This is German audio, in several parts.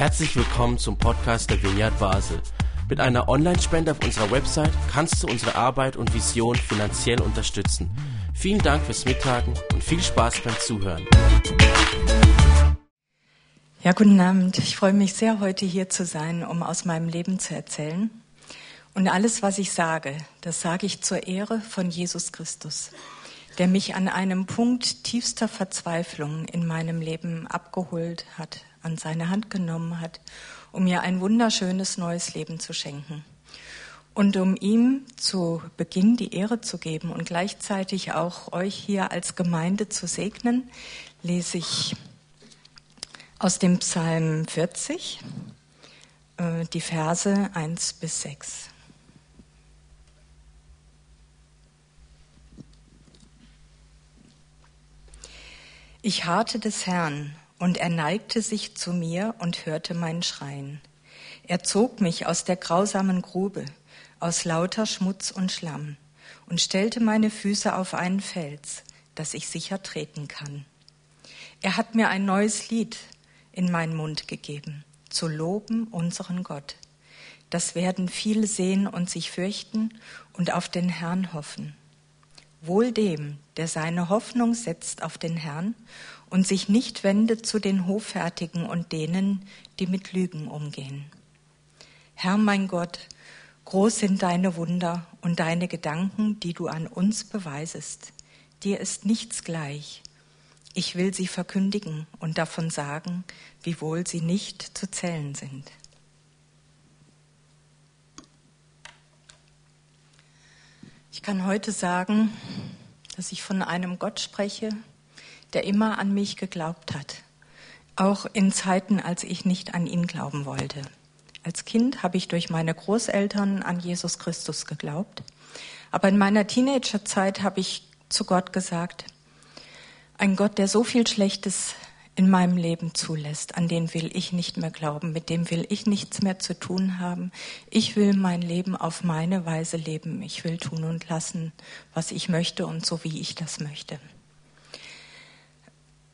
Herzlich willkommen zum Podcast der Vineyard Basel. Mit einer Online-Spende auf unserer Website kannst du unsere Arbeit und Vision finanziell unterstützen. Vielen Dank fürs Mittagen und viel Spaß beim Zuhören. Ja, guten Abend. Ich freue mich sehr, heute hier zu sein, um aus meinem Leben zu erzählen. Und alles, was ich sage, das sage ich zur Ehre von Jesus Christus, der mich an einem Punkt tiefster Verzweiflung in meinem Leben abgeholt hat, an seine Hand genommen hat, um mir ein wunderschönes neues Leben zu schenken. Und um ihm zu Beginn die Ehre zu geben und gleichzeitig auch euch hier als Gemeinde zu segnen, lese ich aus dem Psalm 40 äh, die Verse 1 bis 6. Ich harrte des Herrn, und er neigte sich zu mir und hörte mein Schreien. Er zog mich aus der grausamen Grube, aus lauter Schmutz und Schlamm, und stellte meine Füße auf einen Fels, dass ich sicher treten kann. Er hat mir ein neues Lied in meinen Mund gegeben, zu loben unseren Gott. Das werden viele sehen und sich fürchten und auf den Herrn hoffen. Wohl dem, der seine Hoffnung setzt auf den Herrn und sich nicht wendet zu den Hoffärtigen und denen, die mit Lügen umgehen. Herr mein Gott, groß sind deine Wunder und deine Gedanken, die du an uns beweisest. Dir ist nichts gleich. Ich will sie verkündigen und davon sagen, wiewohl sie nicht zu zählen sind. Ich kann heute sagen, dass ich von einem Gott spreche, der immer an mich geglaubt hat, auch in Zeiten, als ich nicht an ihn glauben wollte. Als Kind habe ich durch meine Großeltern an Jesus Christus geglaubt, aber in meiner Teenagerzeit habe ich zu Gott gesagt, ein Gott, der so viel Schlechtes in meinem Leben zulässt, an den will ich nicht mehr glauben, mit dem will ich nichts mehr zu tun haben. Ich will mein Leben auf meine Weise leben. Ich will tun und lassen, was ich möchte und so wie ich das möchte.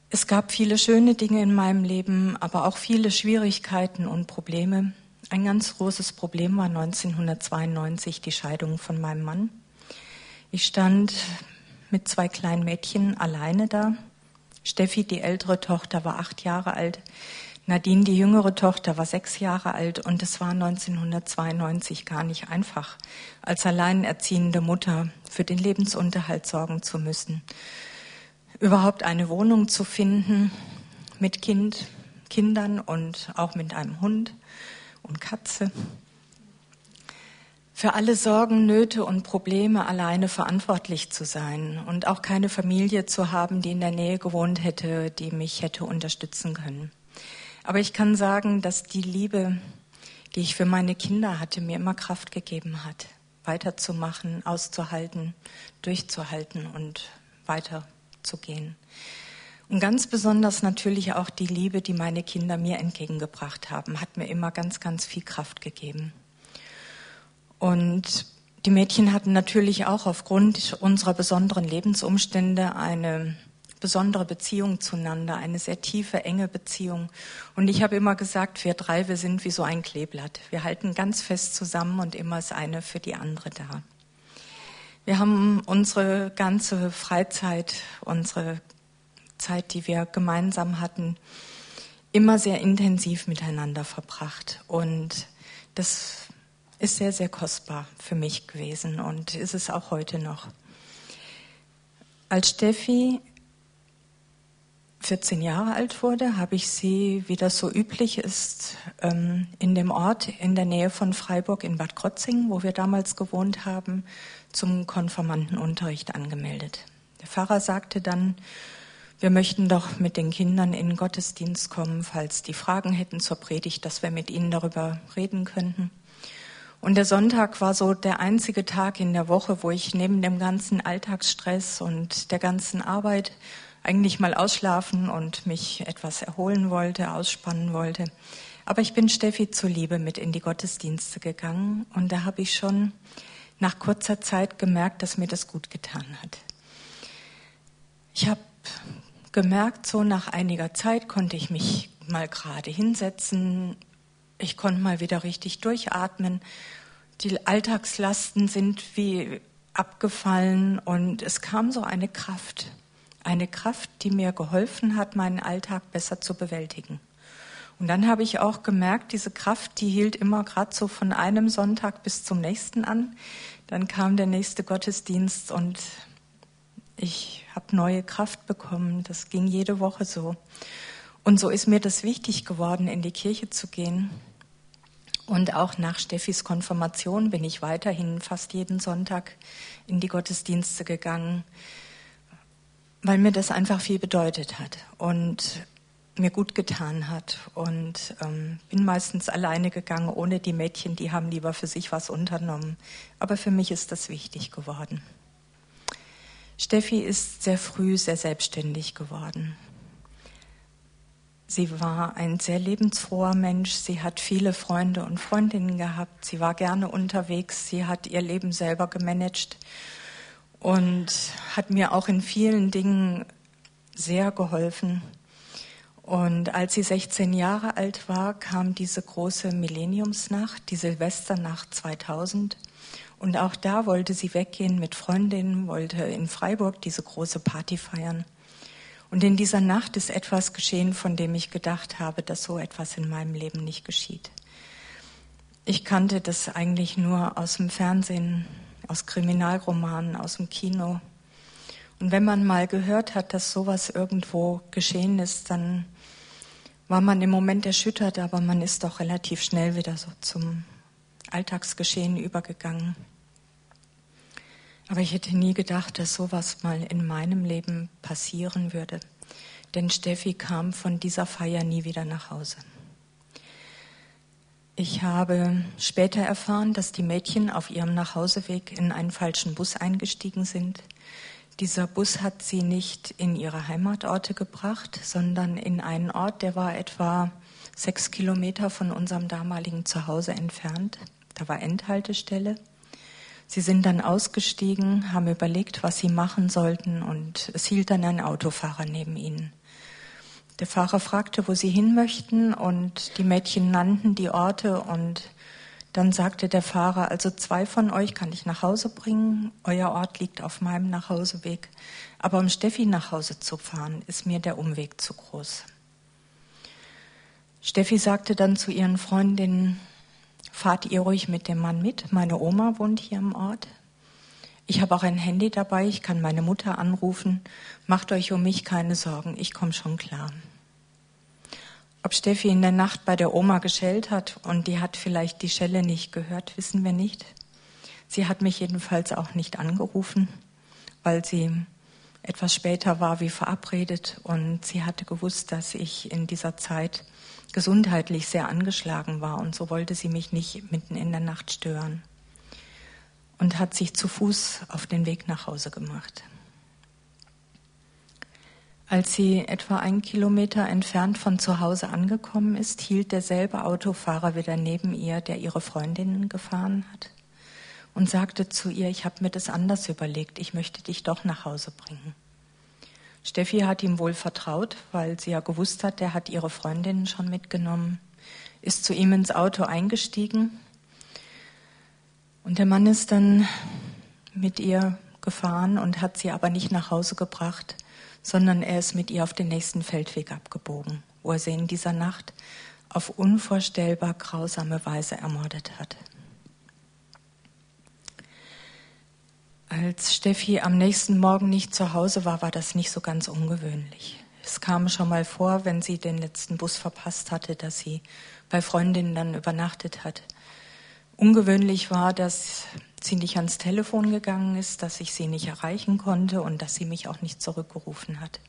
Es gab viele schöne Dinge in meinem Leben, aber auch viele Schwierigkeiten und Probleme. Ein ganz großes Problem war 1992 die Scheidung von meinem Mann. Ich stand mit zwei kleinen Mädchen alleine da. Steffi, die ältere Tochter, war acht Jahre alt. Nadine, die jüngere Tochter, war sechs Jahre alt und es war 1992 gar nicht einfach, als alleinerziehende Mutter für den Lebensunterhalt sorgen zu müssen überhaupt eine Wohnung zu finden mit Kind, Kindern und auch mit einem Hund und Katze. Für alle Sorgen, Nöte und Probleme alleine verantwortlich zu sein und auch keine Familie zu haben, die in der Nähe gewohnt hätte, die mich hätte unterstützen können. Aber ich kann sagen, dass die Liebe, die ich für meine Kinder hatte, mir immer Kraft gegeben hat, weiterzumachen, auszuhalten, durchzuhalten und weiter zu gehen. Und ganz besonders natürlich auch die Liebe, die meine Kinder mir entgegengebracht haben, hat mir immer ganz, ganz viel Kraft gegeben. Und die Mädchen hatten natürlich auch aufgrund unserer besonderen Lebensumstände eine besondere Beziehung zueinander, eine sehr tiefe, enge Beziehung. Und ich habe immer gesagt, wir drei, wir sind wie so ein Kleeblatt. Wir halten ganz fest zusammen und immer ist eine für die andere da. Wir haben unsere ganze Freizeit, unsere Zeit, die wir gemeinsam hatten, immer sehr intensiv miteinander verbracht. Und das ist sehr, sehr kostbar für mich gewesen und ist es auch heute noch. Als Steffi 14 Jahre alt wurde, habe ich sie, wie das so üblich ist, ähm, in dem Ort in der Nähe von Freiburg in Bad Krotzing, wo wir damals gewohnt haben, zum Konformantenunterricht angemeldet. Der Pfarrer sagte dann, wir möchten doch mit den Kindern in den Gottesdienst kommen, falls die Fragen hätten zur Predigt, dass wir mit ihnen darüber reden könnten. Und der Sonntag war so der einzige Tag in der Woche, wo ich neben dem ganzen Alltagsstress und der ganzen Arbeit eigentlich mal ausschlafen und mich etwas erholen wollte, ausspannen wollte. Aber ich bin Steffi zuliebe mit in die Gottesdienste gegangen und da habe ich schon nach kurzer Zeit gemerkt, dass mir das gut getan hat. Ich habe gemerkt, so nach einiger Zeit konnte ich mich mal gerade hinsetzen. Ich konnte mal wieder richtig durchatmen. Die Alltagslasten sind wie abgefallen und es kam so eine Kraft. Eine Kraft, die mir geholfen hat, meinen Alltag besser zu bewältigen. Und dann habe ich auch gemerkt, diese Kraft, die hielt immer gerade so von einem Sonntag bis zum nächsten an. Dann kam der nächste Gottesdienst und ich habe neue Kraft bekommen. Das ging jede Woche so. Und so ist mir das wichtig geworden, in die Kirche zu gehen. Und auch nach Steffis Konfirmation bin ich weiterhin fast jeden Sonntag in die Gottesdienste gegangen, weil mir das einfach viel bedeutet hat und mir gut getan hat. Und ähm, bin meistens alleine gegangen, ohne die Mädchen, die haben lieber für sich was unternommen. Aber für mich ist das wichtig geworden. Steffi ist sehr früh sehr selbstständig geworden. Sie war ein sehr lebensfroher Mensch. Sie hat viele Freunde und Freundinnen gehabt. Sie war gerne unterwegs. Sie hat ihr Leben selber gemanagt und hat mir auch in vielen Dingen sehr geholfen. Und als sie 16 Jahre alt war, kam diese große Millenniumsnacht, die Silvesternacht 2000. Und auch da wollte sie weggehen mit Freundinnen, wollte in Freiburg diese große Party feiern. Und in dieser Nacht ist etwas geschehen, von dem ich gedacht habe, dass so etwas in meinem Leben nicht geschieht. Ich kannte das eigentlich nur aus dem Fernsehen, aus Kriminalromanen, aus dem Kino. Und wenn man mal gehört hat, dass sowas irgendwo geschehen ist, dann war man im Moment erschüttert, aber man ist doch relativ schnell wieder so zum Alltagsgeschehen übergegangen. Aber ich hätte nie gedacht, dass sowas mal in meinem Leben passieren würde. Denn Steffi kam von dieser Feier nie wieder nach Hause. Ich habe später erfahren, dass die Mädchen auf ihrem Nachhauseweg in einen falschen Bus eingestiegen sind. Dieser Bus hat sie nicht in ihre Heimatorte gebracht, sondern in einen Ort, der war etwa sechs Kilometer von unserem damaligen Zuhause entfernt. Da war Endhaltestelle. Sie sind dann ausgestiegen, haben überlegt, was sie machen sollten und es hielt dann ein Autofahrer neben ihnen. Der Fahrer fragte, wo sie hin möchten und die Mädchen nannten die Orte und dann sagte der Fahrer, also zwei von euch kann ich nach Hause bringen, euer Ort liegt auf meinem Nachhauseweg, aber um Steffi nach Hause zu fahren, ist mir der Umweg zu groß. Steffi sagte dann zu ihren Freundinnen, fahrt ihr ruhig mit dem Mann mit. Meine Oma wohnt hier im Ort. Ich habe auch ein Handy dabei, ich kann meine Mutter anrufen. Macht euch um mich keine Sorgen, ich komme schon klar. Ob Steffi in der Nacht bei der Oma geschellt hat und die hat vielleicht die Schelle nicht gehört, wissen wir nicht. Sie hat mich jedenfalls auch nicht angerufen, weil sie etwas später war wie verabredet und sie hatte gewusst, dass ich in dieser Zeit gesundheitlich sehr angeschlagen war und so wollte sie mich nicht mitten in der Nacht stören und hat sich zu Fuß auf den Weg nach Hause gemacht. Als sie etwa einen Kilometer entfernt von zu Hause angekommen ist, hielt derselbe Autofahrer wieder neben ihr, der ihre Freundinnen gefahren hat, und sagte zu ihr, ich habe mir das anders überlegt, ich möchte dich doch nach Hause bringen. Steffi hat ihm wohl vertraut, weil sie ja gewusst hat, der hat ihre Freundinnen schon mitgenommen, ist zu ihm ins Auto eingestiegen und der Mann ist dann mit ihr gefahren und hat sie aber nicht nach Hause gebracht, sondern er ist mit ihr auf den nächsten Feldweg abgebogen, wo er sie in dieser Nacht auf unvorstellbar grausame Weise ermordet hat. Als Steffi am nächsten Morgen nicht zu Hause war, war das nicht so ganz ungewöhnlich. Es kam schon mal vor, wenn sie den letzten Bus verpasst hatte, dass sie bei Freundinnen dann übernachtet hat. Ungewöhnlich war, dass sie nicht ans Telefon gegangen ist, dass ich sie nicht erreichen konnte und dass sie mich auch nicht zurückgerufen hat.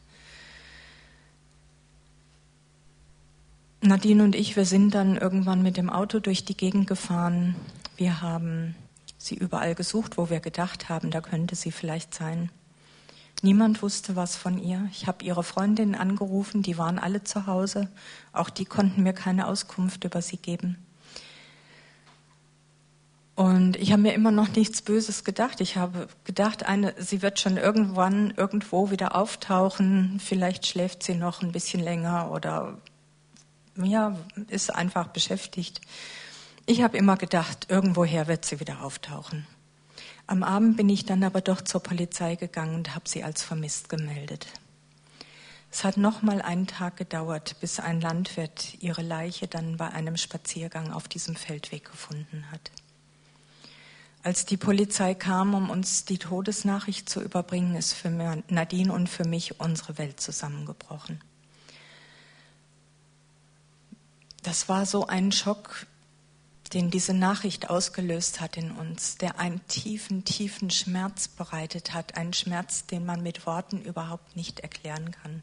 Nadine und ich, wir sind dann irgendwann mit dem Auto durch die Gegend gefahren. Wir haben sie überall gesucht, wo wir gedacht haben, da könnte sie vielleicht sein. Niemand wusste was von ihr. Ich habe ihre Freundinnen angerufen, die waren alle zu Hause. Auch die konnten mir keine Auskunft über sie geben. Und ich habe mir immer noch nichts Böses gedacht. Ich habe gedacht, eine, sie wird schon irgendwann irgendwo wieder auftauchen. Vielleicht schläft sie noch ein bisschen länger oder ja, ist einfach beschäftigt. Ich habe immer gedacht, irgendwoher wird sie wieder auftauchen. Am Abend bin ich dann aber doch zur Polizei gegangen und habe sie als vermisst gemeldet. Es hat noch mal einen Tag gedauert, bis ein Landwirt ihre Leiche dann bei einem Spaziergang auf diesem Feldweg gefunden hat. Als die Polizei kam, um uns die Todesnachricht zu überbringen, ist für Nadine und für mich unsere Welt zusammengebrochen. Das war so ein Schock, den diese Nachricht ausgelöst hat in uns, der einen tiefen, tiefen Schmerz bereitet hat, einen Schmerz, den man mit Worten überhaupt nicht erklären kann.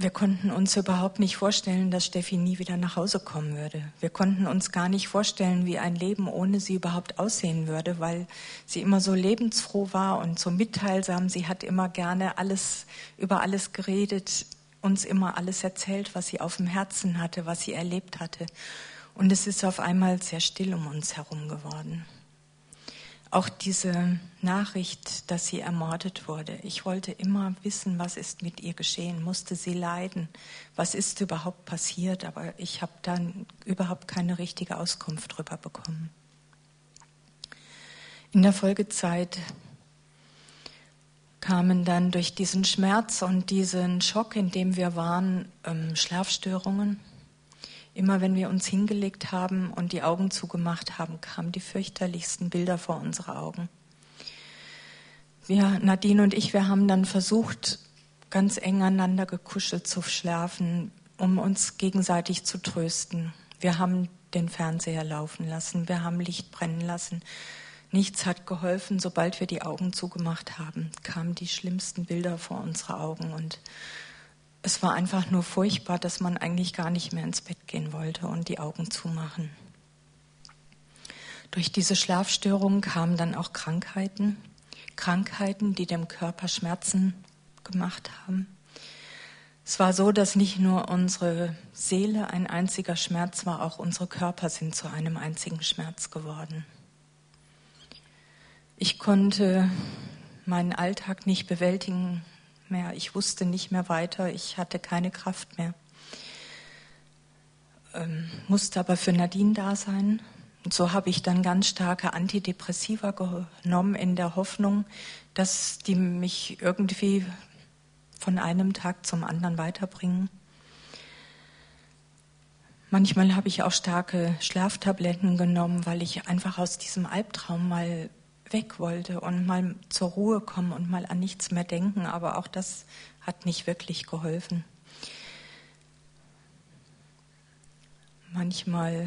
Wir konnten uns überhaupt nicht vorstellen, dass Steffi nie wieder nach Hause kommen würde. Wir konnten uns gar nicht vorstellen, wie ein Leben ohne sie überhaupt aussehen würde, weil sie immer so lebensfroh war und so mitteilsam. Sie hat immer gerne alles über alles geredet, uns immer alles erzählt, was sie auf dem Herzen hatte, was sie erlebt hatte. Und es ist auf einmal sehr still um uns herum geworden. Auch diese Nachricht, dass sie ermordet wurde. Ich wollte immer wissen, was ist mit ihr geschehen. Musste sie leiden? Was ist überhaupt passiert? Aber ich habe dann überhaupt keine richtige Auskunft darüber bekommen. In der Folgezeit kamen dann durch diesen Schmerz und diesen Schock, in dem wir waren, ähm, Schlafstörungen Immer wenn wir uns hingelegt haben und die Augen zugemacht haben, kamen die fürchterlichsten Bilder vor unsere Augen. Wir, Nadine und ich, wir haben dann versucht, ganz eng aneinander gekuschelt zu schlafen, um uns gegenseitig zu trösten. Wir haben den Fernseher laufen lassen, wir haben Licht brennen lassen. Nichts hat geholfen. Sobald wir die Augen zugemacht haben, kamen die schlimmsten Bilder vor unsere Augen und es war einfach nur furchtbar, dass man eigentlich gar nicht mehr ins Bett gehen wollte und die Augen zumachen. Durch diese Schlafstörungen kamen dann auch Krankheiten, Krankheiten, die dem Körper Schmerzen gemacht haben. Es war so, dass nicht nur unsere Seele ein einziger Schmerz war, auch unsere Körper sind zu einem einzigen Schmerz geworden. Ich konnte meinen Alltag nicht bewältigen, mehr. Ich wusste nicht mehr weiter. Ich hatte keine Kraft mehr. Ähm, musste aber für Nadine da sein. Und so habe ich dann ganz starke Antidepressiva genommen in der Hoffnung, dass die mich irgendwie von einem Tag zum anderen weiterbringen. Manchmal habe ich auch starke Schlaftabletten genommen, weil ich einfach aus diesem Albtraum mal weg wollte und mal zur Ruhe kommen und mal an nichts mehr denken. Aber auch das hat nicht wirklich geholfen. Manchmal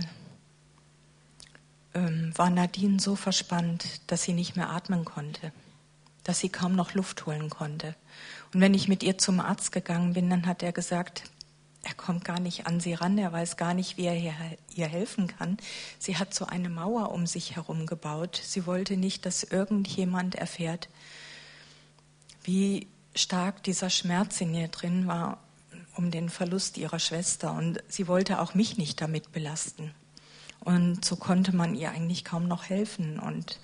ähm, war Nadine so verspannt, dass sie nicht mehr atmen konnte, dass sie kaum noch Luft holen konnte. Und wenn ich mit ihr zum Arzt gegangen bin, dann hat er gesagt, er kommt gar nicht an sie ran, er weiß gar nicht, wie er ihr helfen kann. Sie hat so eine Mauer um sich herum gebaut. Sie wollte nicht, dass irgendjemand erfährt, wie stark dieser Schmerz in ihr drin war um den Verlust ihrer Schwester. Und sie wollte auch mich nicht damit belasten. Und so konnte man ihr eigentlich kaum noch helfen. Und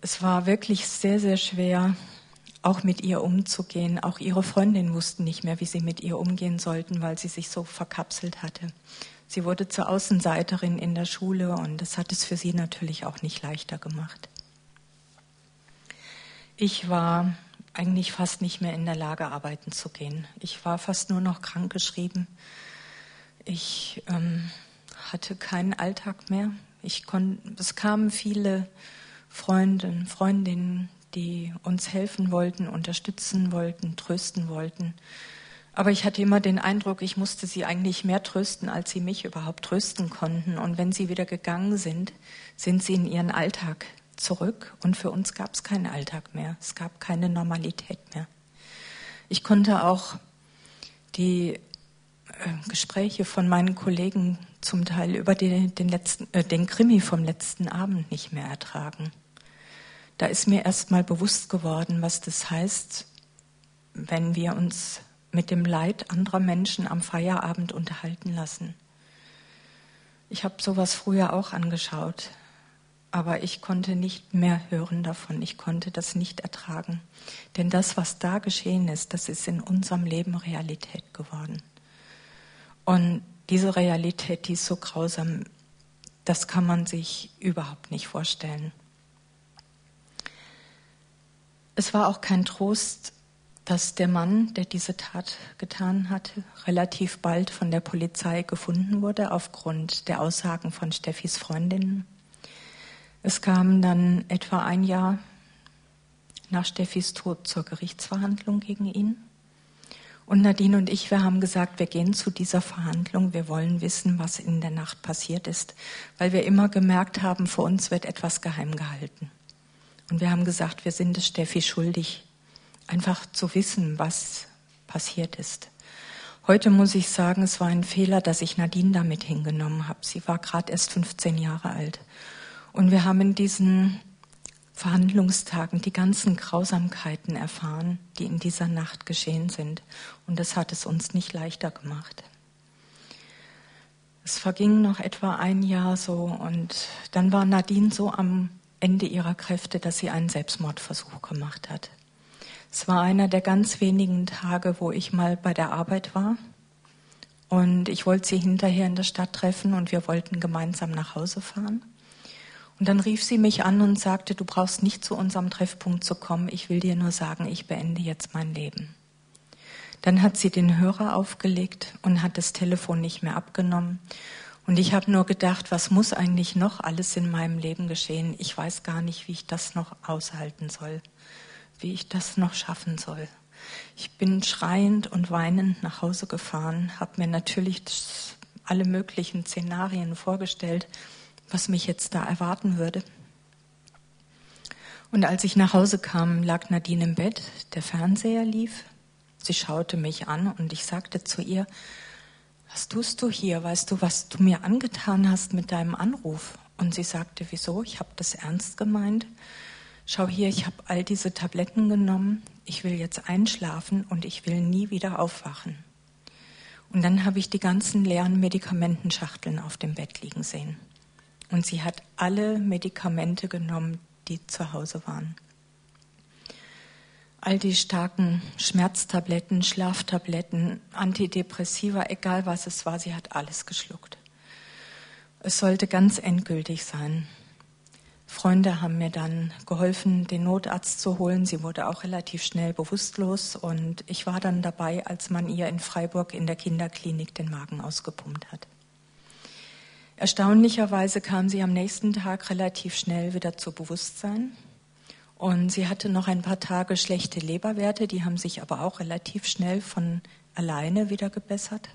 es war wirklich sehr, sehr schwer, auch mit ihr umzugehen. Auch ihre Freundinnen wussten nicht mehr, wie sie mit ihr umgehen sollten, weil sie sich so verkapselt hatte. Sie wurde zur Außenseiterin in der Schule und das hat es für sie natürlich auch nicht leichter gemacht. Ich war eigentlich fast nicht mehr in der Lage, arbeiten zu gehen. Ich war fast nur noch krankgeschrieben. Ich ähm, hatte keinen Alltag mehr. Ich es kamen viele Freunde, Freundinnen, die uns helfen wollten, unterstützen wollten, trösten wollten. Aber ich hatte immer den Eindruck, ich musste sie eigentlich mehr trösten, als sie mich überhaupt trösten konnten. Und wenn sie wieder gegangen sind, sind sie in ihren Alltag zurück. Und für uns gab es keinen Alltag mehr. Es gab keine Normalität mehr. Ich konnte auch die äh, Gespräche von meinen Kollegen zum Teil über den, den, letzten, äh, den Krimi vom letzten Abend nicht mehr ertragen da ist mir erst mal bewusst geworden, was das heißt, wenn wir uns mit dem Leid anderer Menschen am Feierabend unterhalten lassen. Ich habe sowas früher auch angeschaut. aber ich konnte nicht mehr hören davon. Ich konnte das nicht ertragen. Denn das, was da geschehen ist, das ist in unserem Leben Realität geworden. Und diese Realität, die ist so grausam, das kann man sich überhaupt nicht vorstellen. Es war auch kein Trost, dass der Mann, der diese Tat getan hatte, relativ bald von der Polizei gefunden wurde aufgrund der Aussagen von Steffis Freundinnen. Es kam dann etwa ein Jahr nach Steffis Tod zur Gerichtsverhandlung gegen ihn. Und Nadine und ich, wir haben gesagt, wir gehen zu dieser Verhandlung, wir wollen wissen, was in der Nacht passiert ist, weil wir immer gemerkt haben, vor uns wird etwas geheim gehalten. Und wir haben gesagt, wir sind es Steffi schuldig, einfach zu wissen, was passiert ist. Heute muss ich sagen, es war ein Fehler, dass ich Nadine damit hingenommen habe. Sie war gerade erst 15 Jahre alt. Und wir haben in diesen Verhandlungstagen die ganzen Grausamkeiten erfahren, die in dieser Nacht geschehen sind. Und das hat es uns nicht leichter gemacht. Es verging noch etwa ein Jahr so und dann war Nadine so am Ende ihrer Kräfte, dass sie einen Selbstmordversuch gemacht hat. Es war einer der ganz wenigen Tage, wo ich mal bei der Arbeit war und ich wollte sie hinterher in der Stadt treffen und wir wollten gemeinsam nach Hause fahren. Und dann rief sie mich an und sagte, du brauchst nicht zu unserem Treffpunkt zu kommen, ich will dir nur sagen, ich beende jetzt mein Leben. Dann hat sie den Hörer aufgelegt und hat das Telefon nicht mehr abgenommen. Und ich habe nur gedacht, was muss eigentlich noch alles in meinem Leben geschehen? Ich weiß gar nicht, wie ich das noch aushalten soll, wie ich das noch schaffen soll. Ich bin schreiend und weinend nach Hause gefahren, habe mir natürlich alle möglichen Szenarien vorgestellt, was mich jetzt da erwarten würde. Und als ich nach Hause kam, lag Nadine im Bett, der Fernseher lief. Sie schaute mich an und ich sagte zu ihr, was tust du hier? Weißt du, was du mir angetan hast mit deinem Anruf? Und sie sagte, wieso? Ich habe das ernst gemeint. Schau hier, ich habe all diese Tabletten genommen. Ich will jetzt einschlafen und ich will nie wieder aufwachen. Und dann habe ich die ganzen leeren Medikamentenschachteln auf dem Bett liegen sehen. Und sie hat alle Medikamente genommen, die zu Hause waren. All die starken Schmerztabletten, Schlaftabletten, Antidepressiva, egal was es war, sie hat alles geschluckt. Es sollte ganz endgültig sein. Freunde haben mir dann geholfen, den Notarzt zu holen. Sie wurde auch relativ schnell bewusstlos und ich war dann dabei, als man ihr in Freiburg in der Kinderklinik den Magen ausgepumpt hat. Erstaunlicherweise kam sie am nächsten Tag relativ schnell wieder zu Bewusstsein. Und sie hatte noch ein paar Tage schlechte Leberwerte, die haben sich aber auch relativ schnell von alleine wieder gebessert.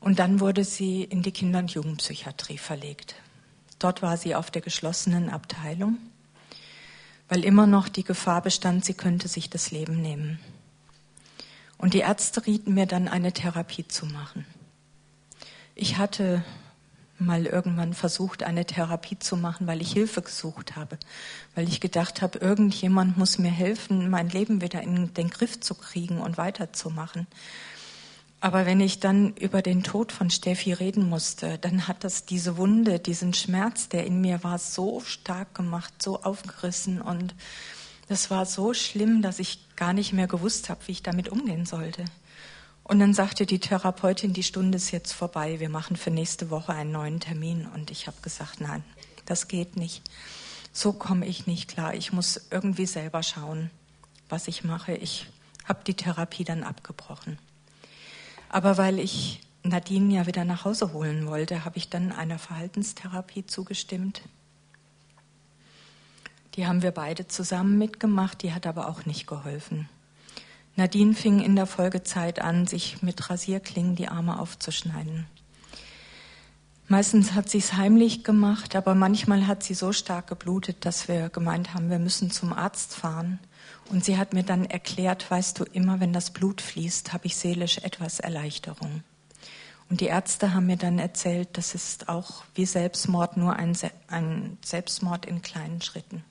Und dann wurde sie in die Kinder- und Jugendpsychiatrie verlegt. Dort war sie auf der geschlossenen Abteilung, weil immer noch die Gefahr bestand, sie könnte sich das Leben nehmen. Und die Ärzte rieten mir dann, eine Therapie zu machen. Ich hatte mal irgendwann versucht, eine Therapie zu machen, weil ich Hilfe gesucht habe, weil ich gedacht habe, irgendjemand muss mir helfen, mein Leben wieder in den Griff zu kriegen und weiterzumachen. Aber wenn ich dann über den Tod von Steffi reden musste, dann hat das diese Wunde, diesen Schmerz, der in mir war, so stark gemacht, so aufgerissen und das war so schlimm, dass ich gar nicht mehr gewusst habe, wie ich damit umgehen sollte. Und dann sagte die Therapeutin, die Stunde ist jetzt vorbei, wir machen für nächste Woche einen neuen Termin. Und ich habe gesagt, nein, das geht nicht. So komme ich nicht klar. Ich muss irgendwie selber schauen, was ich mache. Ich habe die Therapie dann abgebrochen. Aber weil ich Nadine ja wieder nach Hause holen wollte, habe ich dann einer Verhaltenstherapie zugestimmt. Die haben wir beide zusammen mitgemacht, die hat aber auch nicht geholfen. Nadine fing in der Folgezeit an, sich mit Rasierklingen die Arme aufzuschneiden. Meistens hat sie es heimlich gemacht, aber manchmal hat sie so stark geblutet, dass wir gemeint haben, wir müssen zum Arzt fahren. Und sie hat mir dann erklärt, weißt du, immer wenn das Blut fließt, habe ich seelisch etwas Erleichterung. Und die Ärzte haben mir dann erzählt, das ist auch wie Selbstmord, nur ein, Se ein Selbstmord in kleinen Schritten.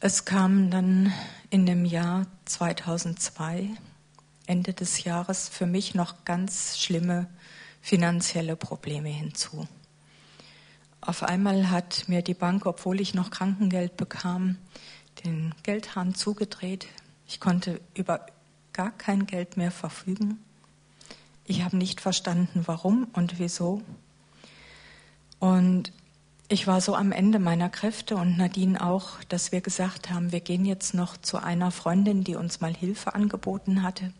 Es kam dann in dem Jahr 2002, Ende des Jahres, für mich noch ganz schlimme finanzielle Probleme hinzu. Auf einmal hat mir die Bank, obwohl ich noch Krankengeld bekam, den Geldhahn zugedreht. Ich konnte über gar kein Geld mehr verfügen. Ich habe nicht verstanden, warum und wieso. Und ich war so am Ende meiner Kräfte und Nadine auch, dass wir gesagt haben, wir gehen jetzt noch zu einer Freundin, die uns mal Hilfe angeboten hatte.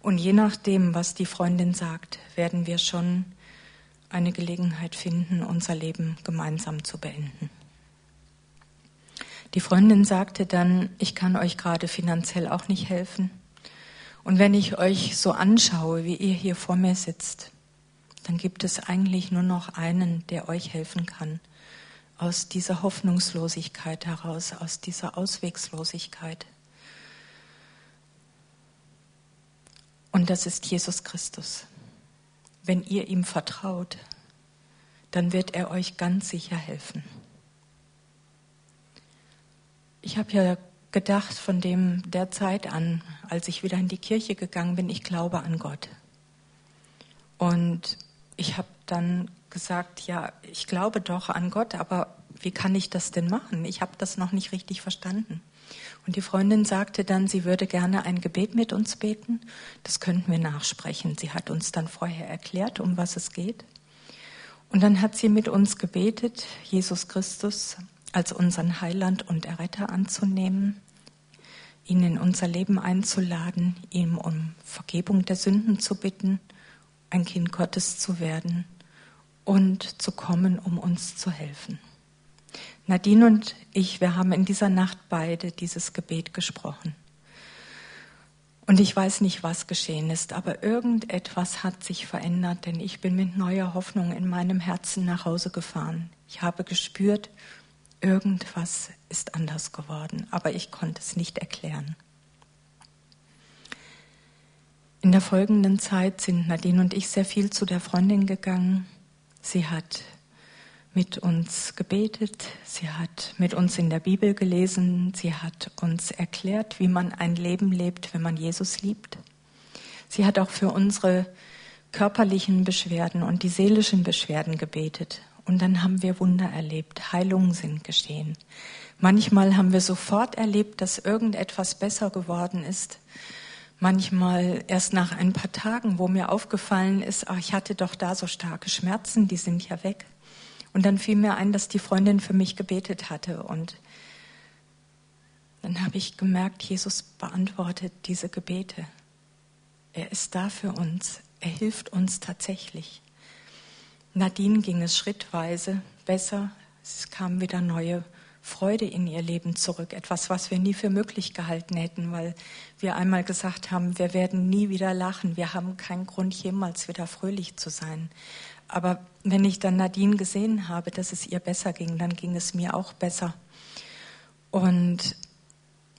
Und je nachdem, was die Freundin sagt, werden wir schon eine Gelegenheit finden, unser Leben gemeinsam zu beenden. Die Freundin sagte dann, ich kann euch gerade finanziell auch nicht helfen. Und wenn ich euch so anschaue, wie ihr hier vor mir sitzt, dann gibt es eigentlich nur noch einen, der euch helfen kann aus dieser Hoffnungslosigkeit heraus, aus dieser Auswegslosigkeit. Und das ist Jesus Christus. Wenn ihr ihm vertraut, dann wird er euch ganz sicher helfen. Ich habe ja gedacht von dem der Zeit an, als ich wieder in die Kirche gegangen bin, ich glaube an Gott. Und ich habe dann gesagt, ja, ich glaube doch an Gott, aber wie kann ich das denn machen? Ich habe das noch nicht richtig verstanden. Und die Freundin sagte dann, sie würde gerne ein Gebet mit uns beten. Das könnten wir nachsprechen. Sie hat uns dann vorher erklärt, um was es geht. Und dann hat sie mit uns gebetet, Jesus Christus als unseren Heiland und Erretter anzunehmen, ihn in unser Leben einzuladen, ihm um Vergebung der Sünden zu bitten, ein Kind Gottes zu werden und zu kommen, um uns zu helfen. Nadine und ich, wir haben in dieser Nacht beide dieses Gebet gesprochen. Und ich weiß nicht, was geschehen ist, aber irgendetwas hat sich verändert, denn ich bin mit neuer Hoffnung in meinem Herzen nach Hause gefahren. Ich habe gespürt, irgendwas ist anders geworden, aber ich konnte es nicht erklären. In der folgenden Zeit sind Nadine und ich sehr viel zu der Freundin gegangen. Sie hat mit uns gebetet, sie hat mit uns in der Bibel gelesen, sie hat uns erklärt, wie man ein Leben lebt, wenn man Jesus liebt. Sie hat auch für unsere körperlichen Beschwerden und die seelischen Beschwerden gebetet. Und dann haben wir Wunder erlebt, Heilungen sind geschehen. Manchmal haben wir sofort erlebt, dass irgendetwas besser geworden ist. Manchmal erst nach ein paar Tagen, wo mir aufgefallen ist, ach, ich hatte doch da so starke Schmerzen, die sind ja weg. Und dann fiel mir ein, dass die Freundin für mich gebetet hatte. Und dann habe ich gemerkt, Jesus beantwortet diese Gebete. Er ist da für uns. Er hilft uns tatsächlich. Nadine ging es schrittweise besser. Es kam wieder neue Freude in ihr Leben zurück. Etwas, was wir nie für möglich gehalten hätten, weil wir einmal gesagt haben, wir werden nie wieder lachen. Wir haben keinen Grund, jemals wieder fröhlich zu sein. Aber wenn ich dann Nadine gesehen habe, dass es ihr besser ging, dann ging es mir auch besser. Und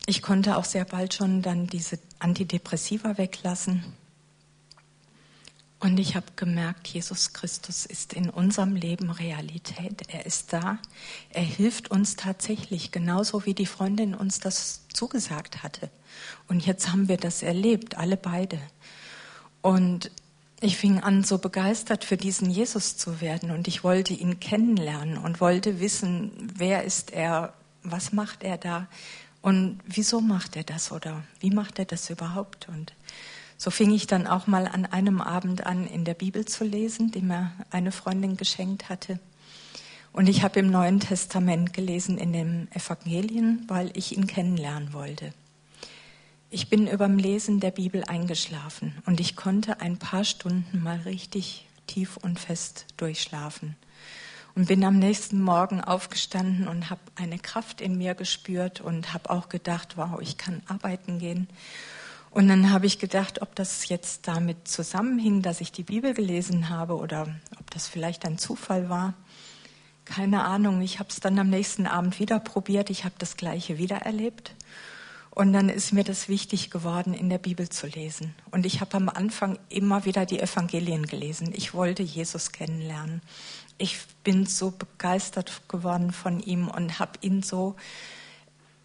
ich konnte auch sehr bald schon dann diese Antidepressiva weglassen. Und ich habe gemerkt, Jesus Christus ist in unserem Leben Realität. Er ist da. Er hilft uns tatsächlich, genauso wie die Freundin uns das zugesagt hatte. Und jetzt haben wir das erlebt, alle beide. Und ich fing an, so begeistert für diesen Jesus zu werden und ich wollte ihn kennenlernen und wollte wissen, wer ist er, was macht er da und wieso macht er das oder wie macht er das überhaupt? Und so fing ich dann auch mal an einem Abend an, in der Bibel zu lesen, die mir eine Freundin geschenkt hatte. Und ich habe im Neuen Testament gelesen in den Evangelien, weil ich ihn kennenlernen wollte. Ich bin überm Lesen der Bibel eingeschlafen und ich konnte ein paar Stunden mal richtig tief und fest durchschlafen und bin am nächsten Morgen aufgestanden und habe eine Kraft in mir gespürt und habe auch gedacht, wow, ich kann arbeiten gehen. Und dann habe ich gedacht, ob das jetzt damit zusammenhing, dass ich die Bibel gelesen habe oder ob das vielleicht ein Zufall war. Keine Ahnung. Ich habe es dann am nächsten Abend wieder probiert. Ich habe das gleiche wieder erlebt. Und dann ist mir das wichtig geworden, in der Bibel zu lesen. Und ich habe am Anfang immer wieder die Evangelien gelesen. Ich wollte Jesus kennenlernen. Ich bin so begeistert geworden von ihm und habe ihn so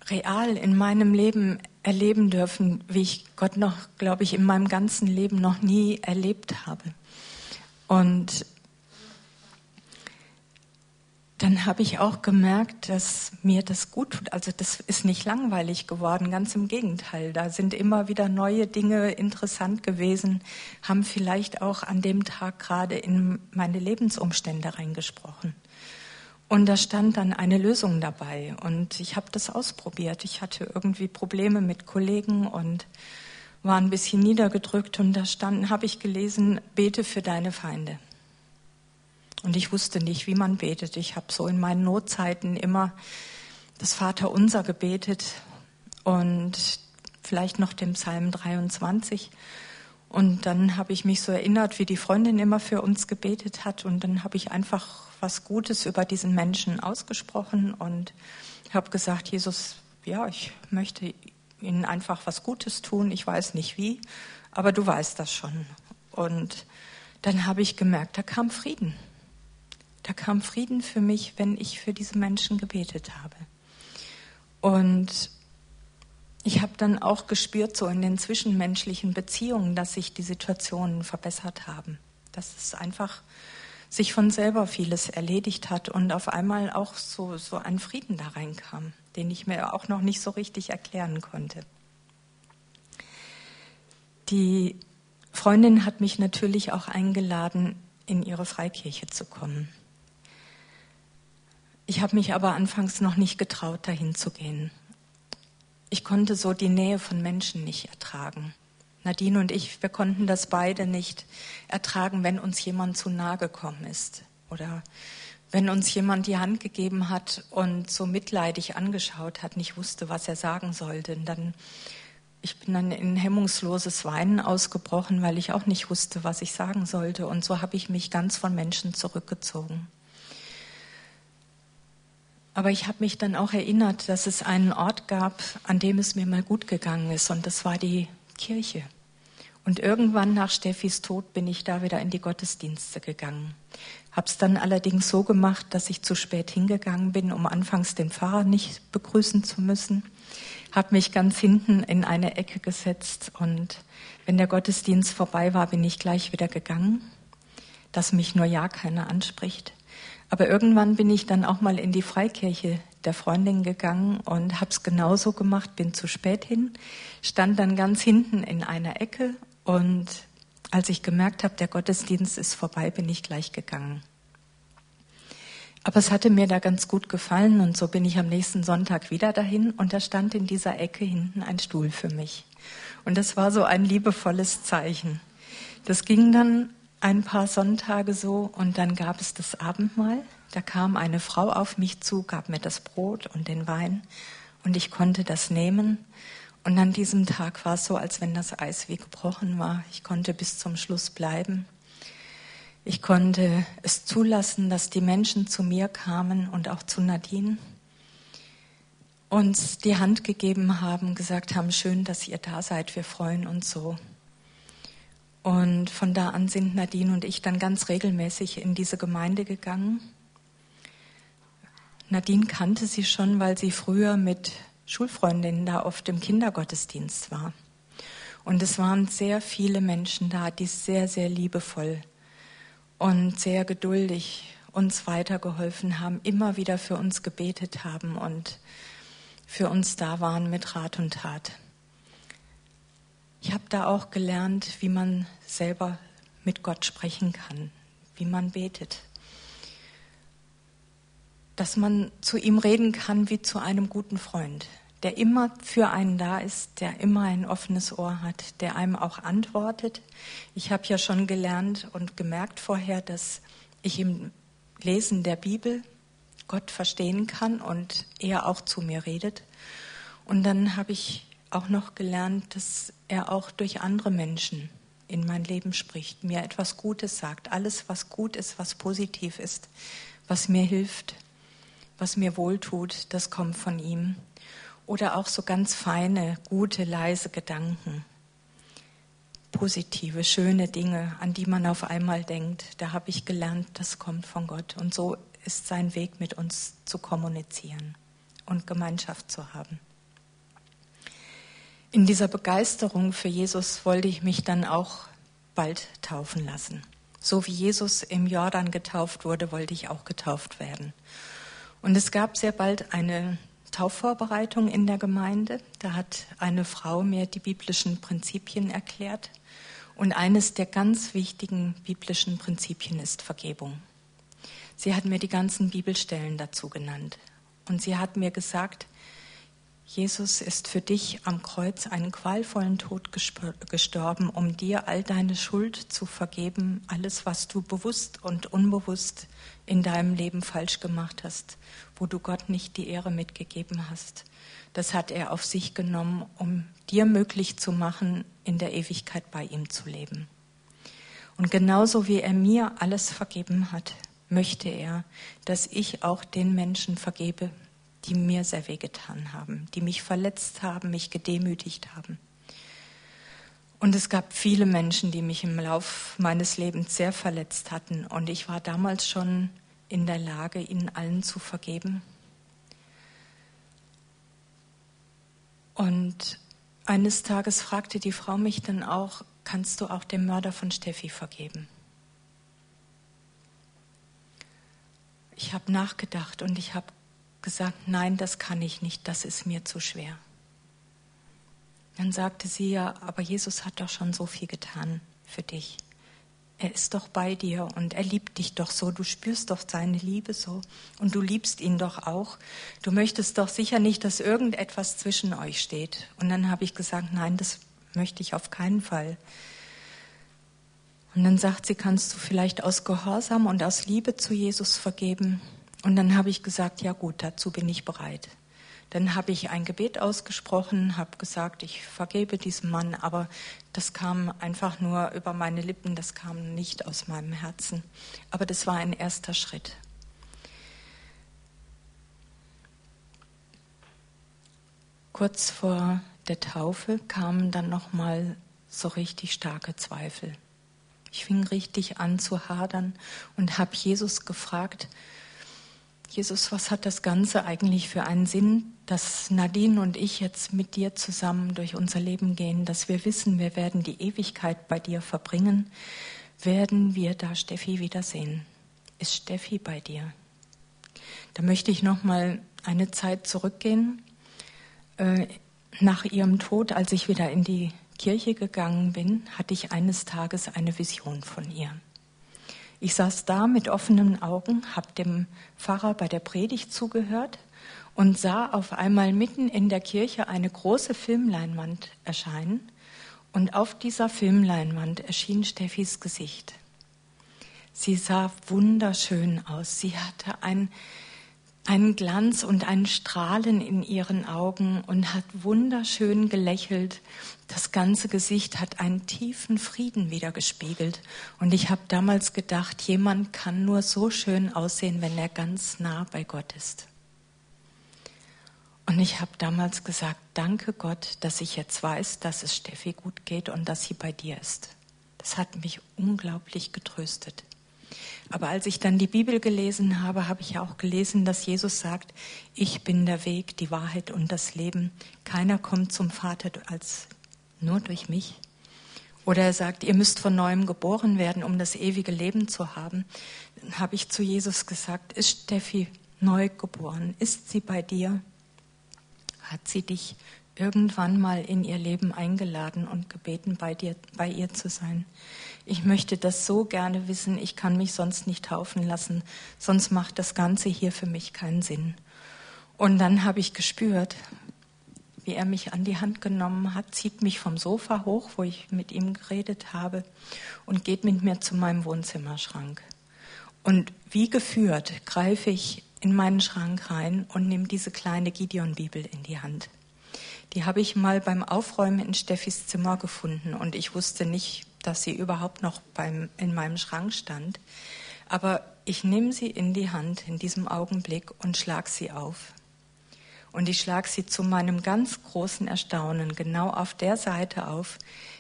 real in meinem Leben erleben dürfen, wie ich Gott noch, glaube ich, in meinem ganzen Leben noch nie erlebt habe. Und dann habe ich auch gemerkt, dass mir das gut tut. Also das ist nicht langweilig geworden, ganz im Gegenteil. Da sind immer wieder neue Dinge interessant gewesen, haben vielleicht auch an dem Tag gerade in meine Lebensumstände reingesprochen. Und da stand dann eine Lösung dabei und ich habe das ausprobiert. Ich hatte irgendwie Probleme mit Kollegen und war ein bisschen niedergedrückt und da stand, habe ich gelesen, bete für deine Feinde. Und ich wusste nicht, wie man betet. Ich habe so in meinen Notzeiten immer das Vaterunser gebetet und vielleicht noch den Psalm 23. Und dann habe ich mich so erinnert, wie die Freundin immer für uns gebetet hat. Und dann habe ich einfach was Gutes über diesen Menschen ausgesprochen und habe gesagt, Jesus, ja, ich möchte ihnen einfach was Gutes tun. Ich weiß nicht wie, aber du weißt das schon. Und dann habe ich gemerkt, da kam Frieden. Da kam Frieden für mich, wenn ich für diese Menschen gebetet habe. Und ich habe dann auch gespürt, so in den zwischenmenschlichen Beziehungen, dass sich die Situationen verbessert haben. Dass es einfach sich von selber vieles erledigt hat und auf einmal auch so, so ein Frieden da reinkam, den ich mir auch noch nicht so richtig erklären konnte. Die Freundin hat mich natürlich auch eingeladen, in ihre Freikirche zu kommen. Ich habe mich aber anfangs noch nicht getraut, dahin zu gehen. Ich konnte so die Nähe von Menschen nicht ertragen. Nadine und ich, wir konnten das beide nicht ertragen, wenn uns jemand zu nahe gekommen ist oder wenn uns jemand die Hand gegeben hat und so mitleidig angeschaut hat, nicht wusste, was er sagen sollte. Und dann, ich bin dann in hemmungsloses Weinen ausgebrochen, weil ich auch nicht wusste, was ich sagen sollte. Und so habe ich mich ganz von Menschen zurückgezogen. Aber ich habe mich dann auch erinnert, dass es einen Ort gab, an dem es mir mal gut gegangen ist, und das war die Kirche. Und irgendwann nach Steffis Tod bin ich da wieder in die Gottesdienste gegangen. Hab's dann allerdings so gemacht, dass ich zu spät hingegangen bin, um anfangs den Pfarrer nicht begrüßen zu müssen. Hab mich ganz hinten in eine Ecke gesetzt und wenn der Gottesdienst vorbei war, bin ich gleich wieder gegangen, dass mich nur ja keiner anspricht. Aber irgendwann bin ich dann auch mal in die Freikirche der Freundin gegangen und habe es genauso gemacht, bin zu spät hin, stand dann ganz hinten in einer Ecke und als ich gemerkt habe, der Gottesdienst ist vorbei, bin ich gleich gegangen. Aber es hatte mir da ganz gut gefallen und so bin ich am nächsten Sonntag wieder dahin und da stand in dieser Ecke hinten ein Stuhl für mich. Und das war so ein liebevolles Zeichen. Das ging dann ein paar Sonntage so und dann gab es das Abendmahl. Da kam eine Frau auf mich zu, gab mir das Brot und den Wein und ich konnte das nehmen. Und an diesem Tag war es so, als wenn das Eis wie gebrochen war. Ich konnte bis zum Schluss bleiben. Ich konnte es zulassen, dass die Menschen zu mir kamen und auch zu Nadine uns die Hand gegeben haben, gesagt haben, schön, dass ihr da seid, wir freuen uns so. Und von da an sind Nadine und ich dann ganz regelmäßig in diese Gemeinde gegangen. Nadine kannte sie schon, weil sie früher mit Schulfreundinnen da oft im Kindergottesdienst war. Und es waren sehr viele Menschen da, die sehr, sehr liebevoll und sehr geduldig uns weitergeholfen haben, immer wieder für uns gebetet haben und für uns da waren mit Rat und Tat. Ich habe da auch gelernt, wie man selber mit Gott sprechen kann, wie man betet. Dass man zu ihm reden kann wie zu einem guten Freund, der immer für einen da ist, der immer ein offenes Ohr hat, der einem auch antwortet. Ich habe ja schon gelernt und gemerkt vorher, dass ich im Lesen der Bibel Gott verstehen kann und er auch zu mir redet. Und dann habe ich auch noch gelernt, dass er auch durch andere Menschen in mein Leben spricht, mir etwas Gutes sagt, alles, was gut ist, was positiv ist, was mir hilft, was mir wohltut, das kommt von ihm. Oder auch so ganz feine, gute, leise Gedanken, positive, schöne Dinge, an die man auf einmal denkt. Da habe ich gelernt, das kommt von Gott. Und so ist sein Weg, mit uns zu kommunizieren und Gemeinschaft zu haben in dieser Begeisterung für Jesus wollte ich mich dann auch bald taufen lassen. So wie Jesus im Jordan getauft wurde, wollte ich auch getauft werden. Und es gab sehr bald eine Taufvorbereitung in der Gemeinde. Da hat eine Frau mir die biblischen Prinzipien erklärt. Und eines der ganz wichtigen biblischen Prinzipien ist Vergebung. Sie hat mir die ganzen Bibelstellen dazu genannt. Und sie hat mir gesagt, Jesus ist für dich am Kreuz einen qualvollen Tod gestorben, um dir all deine Schuld zu vergeben, alles, was du bewusst und unbewusst in deinem Leben falsch gemacht hast, wo du Gott nicht die Ehre mitgegeben hast. Das hat er auf sich genommen, um dir möglich zu machen, in der Ewigkeit bei ihm zu leben. Und genauso wie er mir alles vergeben hat, möchte er, dass ich auch den Menschen vergebe, die mir sehr wehgetan haben, die mich verletzt haben, mich gedemütigt haben. Und es gab viele Menschen, die mich im Lauf meines Lebens sehr verletzt hatten. Und ich war damals schon in der Lage, ihnen allen zu vergeben. Und eines Tages fragte die Frau mich dann auch, kannst du auch dem Mörder von Steffi vergeben? Ich habe nachgedacht und ich habe gesagt, nein, das kann ich nicht, das ist mir zu schwer. Dann sagte sie ja, aber Jesus hat doch schon so viel getan für dich. Er ist doch bei dir und er liebt dich doch so, du spürst doch seine Liebe so und du liebst ihn doch auch. Du möchtest doch sicher nicht, dass irgendetwas zwischen euch steht. Und dann habe ich gesagt, nein, das möchte ich auf keinen Fall. Und dann sagt sie, kannst du vielleicht aus Gehorsam und aus Liebe zu Jesus vergeben? Und dann habe ich gesagt, ja gut, dazu bin ich bereit. Dann habe ich ein Gebet ausgesprochen, habe gesagt, ich vergebe diesem Mann, aber das kam einfach nur über meine Lippen, das kam nicht aus meinem Herzen. Aber das war ein erster Schritt. Kurz vor der Taufe kamen dann noch mal so richtig starke Zweifel. Ich fing richtig an zu hadern und habe Jesus gefragt, Jesus, was hat das Ganze eigentlich für einen Sinn, dass Nadine und ich jetzt mit dir zusammen durch unser Leben gehen, dass wir wissen, wir werden die Ewigkeit bei dir verbringen, werden wir da Steffi wiedersehen. Ist Steffi bei dir? Da möchte ich noch mal eine Zeit zurückgehen. Äh, nach ihrem Tod, als ich wieder in die Kirche gegangen bin, hatte ich eines Tages eine Vision von ihr. Ich saß da mit offenen Augen, habe dem Pfarrer bei der Predigt zugehört und sah auf einmal mitten in der Kirche eine große Filmleinwand erscheinen. Und auf dieser Filmleinwand erschien Steffis Gesicht. Sie sah wunderschön aus. Sie hatte ein einen Glanz und ein Strahlen in ihren Augen und hat wunderschön gelächelt. Das ganze Gesicht hat einen tiefen Frieden wiedergespiegelt. Und ich habe damals gedacht, jemand kann nur so schön aussehen, wenn er ganz nah bei Gott ist. Und ich habe damals gesagt, danke Gott, dass ich jetzt weiß, dass es Steffi gut geht und dass sie bei dir ist. Das hat mich unglaublich getröstet. Aber als ich dann die Bibel gelesen habe, habe ich ja auch gelesen, dass Jesus sagt, ich bin der Weg, die Wahrheit und das Leben. Keiner kommt zum Vater als nur durch mich. Oder er sagt, ihr müsst von neuem geboren werden, um das ewige Leben zu haben. Dann habe ich zu Jesus gesagt, ist Steffi neu geboren? Ist sie bei dir? Hat sie dich irgendwann mal in ihr Leben eingeladen und gebeten, bei, dir, bei ihr zu sein. Ich möchte das so gerne wissen, ich kann mich sonst nicht taufen lassen, sonst macht das Ganze hier für mich keinen Sinn. Und dann habe ich gespürt, wie er mich an die Hand genommen hat, zieht mich vom Sofa hoch, wo ich mit ihm geredet habe, und geht mit mir zu meinem Wohnzimmerschrank. Und wie geführt greife ich in meinen Schrank rein und nehme diese kleine Gideon-Bibel in die Hand. Die habe ich mal beim Aufräumen in Steffis Zimmer gefunden und ich wusste nicht, dass sie überhaupt noch beim, in meinem Schrank stand. Aber ich nehme sie in die Hand in diesem Augenblick und schlag sie auf. Und ich schlag sie zu meinem ganz großen Erstaunen genau auf der Seite auf,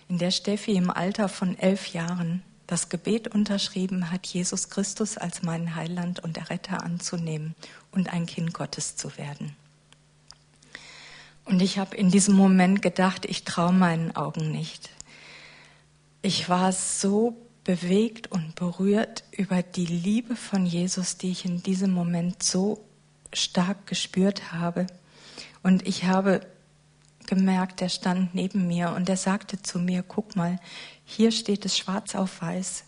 in der Steffi im Alter von elf Jahren das Gebet unterschrieben hat, Jesus Christus als meinen Heiland und Erretter anzunehmen und ein Kind Gottes zu werden. Und ich habe in diesem Moment gedacht, ich traue meinen Augen nicht. Ich war so bewegt und berührt über die Liebe von Jesus, die ich in diesem Moment so stark gespürt habe. Und ich habe gemerkt, er stand neben mir und er sagte zu mir, guck mal, hier steht es schwarz auf weiß.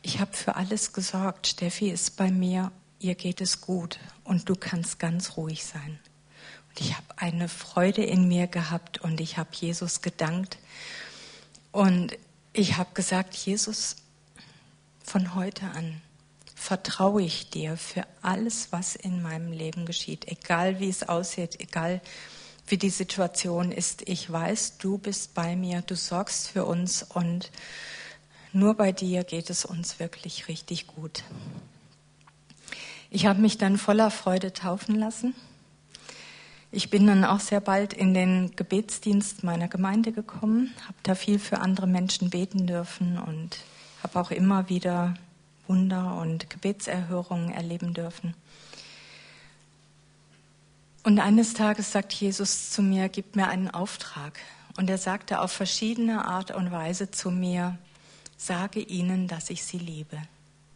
Ich habe für alles gesorgt. Steffi ist bei mir, ihr geht es gut und du kannst ganz ruhig sein. Und ich habe eine Freude in mir gehabt und ich habe Jesus gedankt. Und ich habe gesagt, Jesus, von heute an vertraue ich dir für alles, was in meinem Leben geschieht, egal wie es aussieht, egal wie die Situation ist. Ich weiß, du bist bei mir, du sorgst für uns und nur bei dir geht es uns wirklich richtig gut. Ich habe mich dann voller Freude taufen lassen. Ich bin dann auch sehr bald in den Gebetsdienst meiner Gemeinde gekommen, habe da viel für andere Menschen beten dürfen und habe auch immer wieder Wunder und Gebetserhörungen erleben dürfen. Und eines Tages sagt Jesus zu mir, gib mir einen Auftrag. Und er sagte auf verschiedene Art und Weise zu mir, sage ihnen, dass ich sie liebe.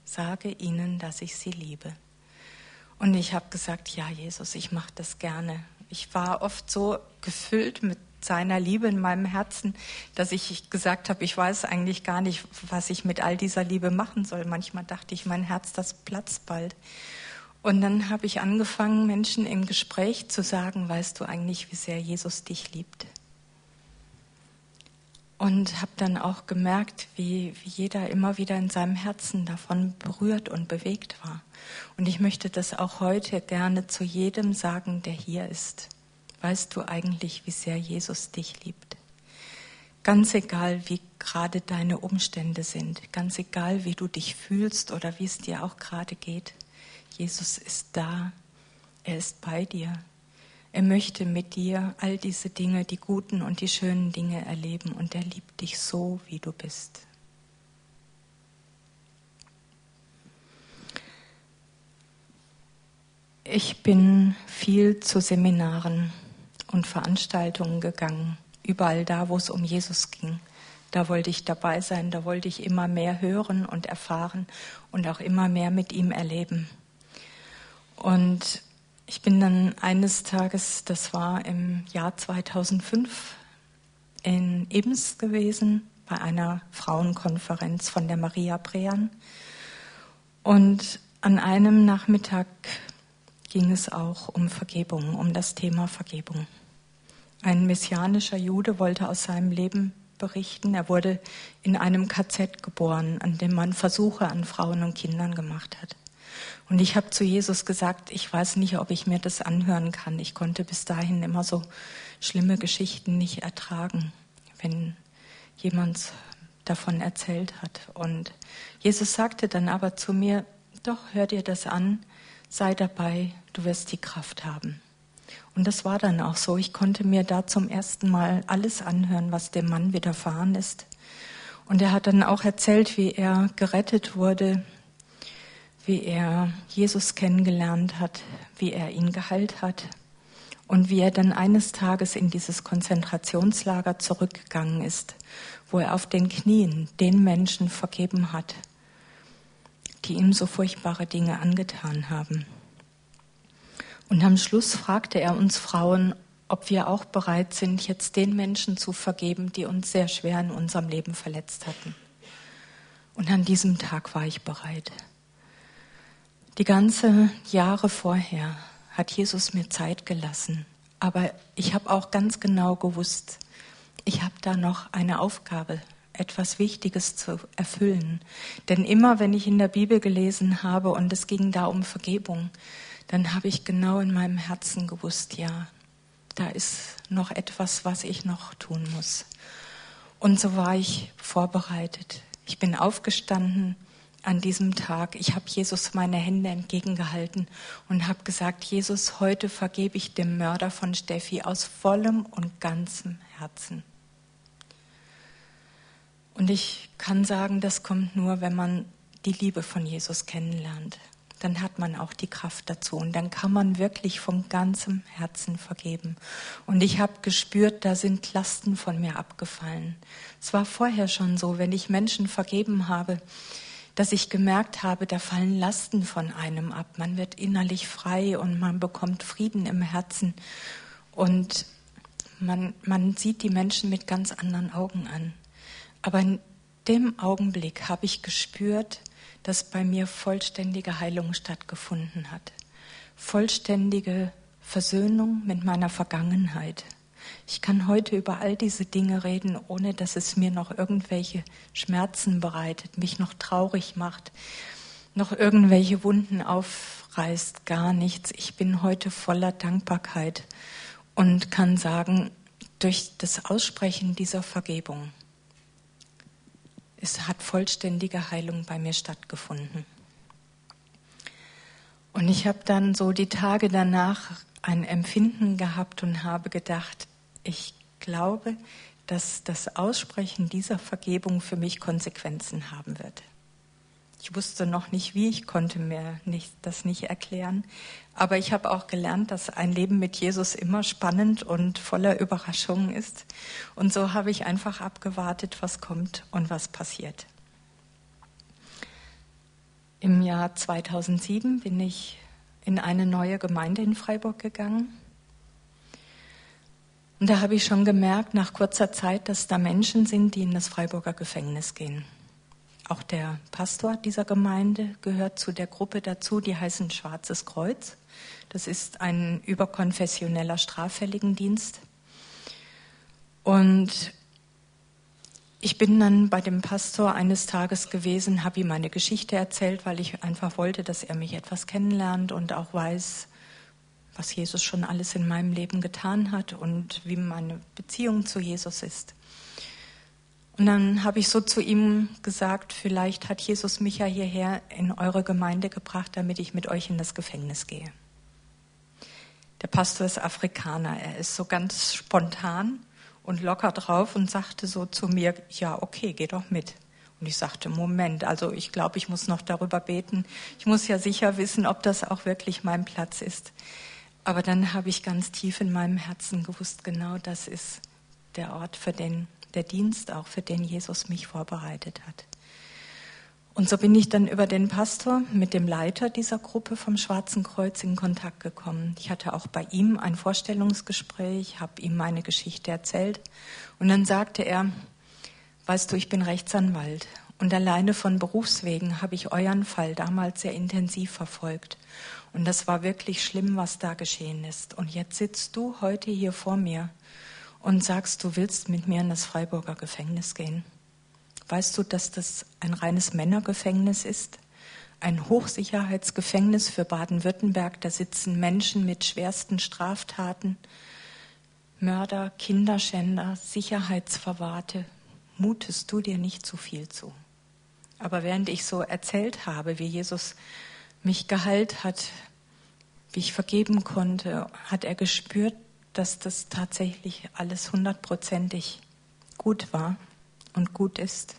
Sage ihnen, dass ich sie liebe. Und ich habe gesagt, ja, Jesus, ich mache das gerne. Ich war oft so gefüllt mit seiner Liebe in meinem Herzen, dass ich gesagt habe, ich weiß eigentlich gar nicht, was ich mit all dieser Liebe machen soll. Manchmal dachte ich, mein Herz, das platzt bald. Und dann habe ich angefangen, Menschen im Gespräch zu sagen, weißt du eigentlich, wie sehr Jesus dich liebt? Und habe dann auch gemerkt, wie, wie jeder immer wieder in seinem Herzen davon berührt und bewegt war. Und ich möchte das auch heute gerne zu jedem sagen, der hier ist. Weißt du eigentlich, wie sehr Jesus dich liebt? Ganz egal, wie gerade deine Umstände sind, ganz egal, wie du dich fühlst oder wie es dir auch gerade geht. Jesus ist da, er ist bei dir. Er möchte mit dir all diese Dinge, die guten und die schönen Dinge erleben und er liebt dich so, wie du bist. Ich bin viel zu Seminaren und Veranstaltungen gegangen, überall da, wo es um Jesus ging. Da wollte ich dabei sein, da wollte ich immer mehr hören und erfahren und auch immer mehr mit ihm erleben. Und ich bin dann eines Tages, das war im Jahr 2005, in Ems gewesen bei einer Frauenkonferenz von der Maria Brean. Und an einem Nachmittag ging es auch um Vergebung, um das Thema Vergebung. Ein messianischer Jude wollte aus seinem Leben berichten. Er wurde in einem KZ geboren, an dem man Versuche an Frauen und Kindern gemacht hat. Und ich habe zu Jesus gesagt, ich weiß nicht, ob ich mir das anhören kann. Ich konnte bis dahin immer so schlimme Geschichten nicht ertragen, wenn jemand davon erzählt hat. Und Jesus sagte dann aber zu mir, doch, hör dir das an, sei dabei, du wirst die Kraft haben. Und das war dann auch so. Ich konnte mir da zum ersten Mal alles anhören, was dem Mann widerfahren ist. Und er hat dann auch erzählt, wie er gerettet wurde, wie er Jesus kennengelernt hat, wie er ihn geheilt hat und wie er dann eines Tages in dieses Konzentrationslager zurückgegangen ist, wo er auf den Knien den Menschen vergeben hat, die ihm so furchtbare Dinge angetan haben. Und am Schluss fragte er uns Frauen, ob wir auch bereit sind, jetzt den Menschen zu vergeben, die uns sehr schwer in unserem Leben verletzt hatten. Und an diesem Tag war ich bereit. Die ganze Jahre vorher hat Jesus mir Zeit gelassen, aber ich habe auch ganz genau gewusst, ich habe da noch eine Aufgabe, etwas Wichtiges zu erfüllen. Denn immer wenn ich in der Bibel gelesen habe und es ging da um Vergebung, dann habe ich genau in meinem Herzen gewusst, ja, da ist noch etwas, was ich noch tun muss. Und so war ich vorbereitet. Ich bin aufgestanden, an diesem Tag. Ich habe Jesus meine Hände entgegengehalten und habe gesagt, Jesus, heute vergebe ich dem Mörder von Steffi aus vollem und ganzem Herzen. Und ich kann sagen, das kommt nur, wenn man die Liebe von Jesus kennenlernt. dann hat man auch die Kraft dazu und dann kann man wirklich von ganzem Herzen vergeben. Und ich habe gespürt, da sind Lasten von mir abgefallen. Es war vorher schon so, wenn ich Menschen vergeben habe, dass ich gemerkt habe, da fallen Lasten von einem ab. Man wird innerlich frei und man bekommt Frieden im Herzen und man, man sieht die Menschen mit ganz anderen Augen an. Aber in dem Augenblick habe ich gespürt, dass bei mir vollständige Heilung stattgefunden hat. Vollständige Versöhnung mit meiner Vergangenheit. Ich kann heute über all diese Dinge reden, ohne dass es mir noch irgendwelche Schmerzen bereitet, mich noch traurig macht, noch irgendwelche Wunden aufreißt, gar nichts. Ich bin heute voller Dankbarkeit und kann sagen, durch das Aussprechen dieser Vergebung es hat vollständige Heilung bei mir stattgefunden. Und ich habe dann so die Tage danach ein Empfinden gehabt und habe gedacht, ich glaube, dass das Aussprechen dieser Vergebung für mich Konsequenzen haben wird. Ich wusste noch nicht wie, ich konnte mir nicht, das nicht erklären. Aber ich habe auch gelernt, dass ein Leben mit Jesus immer spannend und voller Überraschungen ist. Und so habe ich einfach abgewartet, was kommt und was passiert. Im Jahr 2007 bin ich in eine neue Gemeinde in Freiburg gegangen. Und da habe ich schon gemerkt, nach kurzer Zeit, dass da Menschen sind, die in das Freiburger Gefängnis gehen. Auch der Pastor dieser Gemeinde gehört zu der Gruppe dazu, die heißen Schwarzes Kreuz. Das ist ein überkonfessioneller Straffälligendienst. Und ich bin dann bei dem Pastor eines Tages gewesen, habe ihm meine Geschichte erzählt, weil ich einfach wollte, dass er mich etwas kennenlernt und auch weiß, was Jesus schon alles in meinem Leben getan hat und wie meine Beziehung zu Jesus ist. Und dann habe ich so zu ihm gesagt, vielleicht hat Jesus mich ja hierher in eure Gemeinde gebracht, damit ich mit euch in das Gefängnis gehe. Der Pastor ist Afrikaner, er ist so ganz spontan und locker drauf und sagte so zu mir, ja, okay, geh doch mit. Und ich sagte, Moment, also ich glaube, ich muss noch darüber beten. Ich muss ja sicher wissen, ob das auch wirklich mein Platz ist. Aber dann habe ich ganz tief in meinem Herzen gewusst, genau das ist der Ort, für den der Dienst auch, für den Jesus mich vorbereitet hat. Und so bin ich dann über den Pastor mit dem Leiter dieser Gruppe vom Schwarzen Kreuz in Kontakt gekommen. Ich hatte auch bei ihm ein Vorstellungsgespräch, habe ihm meine Geschichte erzählt. Und dann sagte er, weißt du, ich bin Rechtsanwalt und alleine von Berufswegen habe ich euren Fall damals sehr intensiv verfolgt. Und das war wirklich schlimm, was da geschehen ist. Und jetzt sitzt du heute hier vor mir und sagst, du willst mit mir in das Freiburger Gefängnis gehen. Weißt du, dass das ein reines Männergefängnis ist? Ein Hochsicherheitsgefängnis für Baden-Württemberg. Da sitzen Menschen mit schwersten Straftaten, Mörder, Kinderschänder, Sicherheitsverwahrte. Mutest du dir nicht zu viel zu? Aber während ich so erzählt habe, wie Jesus mich geheilt hat, wie ich vergeben konnte, hat er gespürt, dass das tatsächlich alles hundertprozentig gut war und gut ist.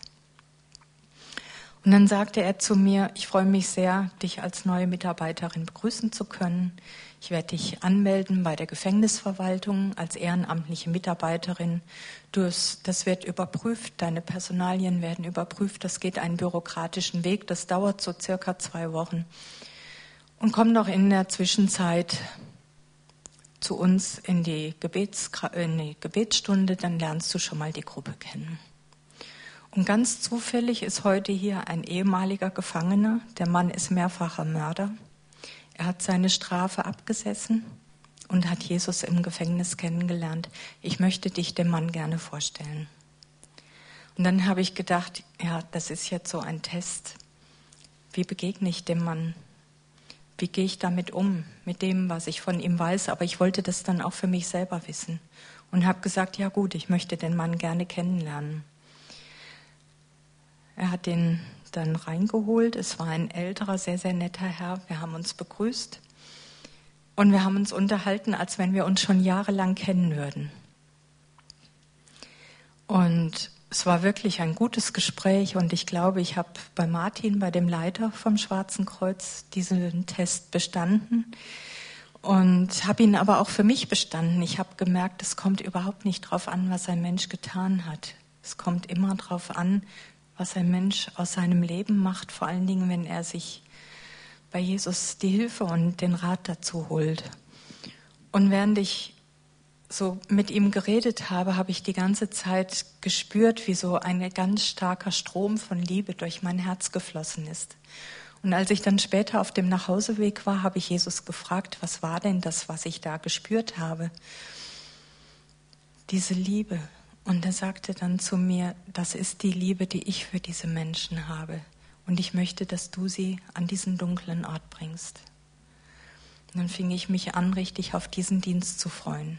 Und dann sagte er zu mir, ich freue mich sehr, dich als neue Mitarbeiterin begrüßen zu können. Ich werde dich anmelden bei der Gefängnisverwaltung als ehrenamtliche Mitarbeiterin. Das wird überprüft, deine Personalien werden überprüft. Das geht einen bürokratischen Weg, das dauert so circa zwei Wochen. Und komm noch in der Zwischenzeit zu uns in die, Gebets, in die Gebetsstunde, dann lernst du schon mal die Gruppe kennen. Und ganz zufällig ist heute hier ein ehemaliger Gefangener. Der Mann ist mehrfacher Mörder. Er hat seine Strafe abgesessen und hat Jesus im Gefängnis kennengelernt. Ich möchte dich dem Mann gerne vorstellen. Und dann habe ich gedacht, ja, das ist jetzt so ein Test. Wie begegne ich dem Mann? Wie gehe ich damit um, mit dem, was ich von ihm weiß. Aber ich wollte das dann auch für mich selber wissen und habe gesagt, ja gut, ich möchte den Mann gerne kennenlernen. Er hat den dann reingeholt. Es war ein älterer, sehr, sehr netter Herr. Wir haben uns begrüßt und wir haben uns unterhalten, als wenn wir uns schon jahrelang kennen würden. Und es war wirklich ein gutes Gespräch und ich glaube, ich habe bei Martin, bei dem Leiter vom Schwarzen Kreuz, diesen Test bestanden und habe ihn aber auch für mich bestanden. Ich habe gemerkt, es kommt überhaupt nicht darauf an, was ein Mensch getan hat. Es kommt immer darauf an, was ein Mensch aus seinem Leben macht, vor allen Dingen, wenn er sich bei Jesus die Hilfe und den Rat dazu holt. Und während ich so mit ihm geredet habe, habe ich die ganze Zeit gespürt, wie so ein ganz starker Strom von Liebe durch mein Herz geflossen ist. Und als ich dann später auf dem Nachhauseweg war, habe ich Jesus gefragt, was war denn das, was ich da gespürt habe? Diese Liebe. Und er sagte dann zu mir, das ist die Liebe, die ich für diese Menschen habe. Und ich möchte, dass du sie an diesen dunklen Ort bringst. Und dann fing ich mich an, richtig auf diesen Dienst zu freuen.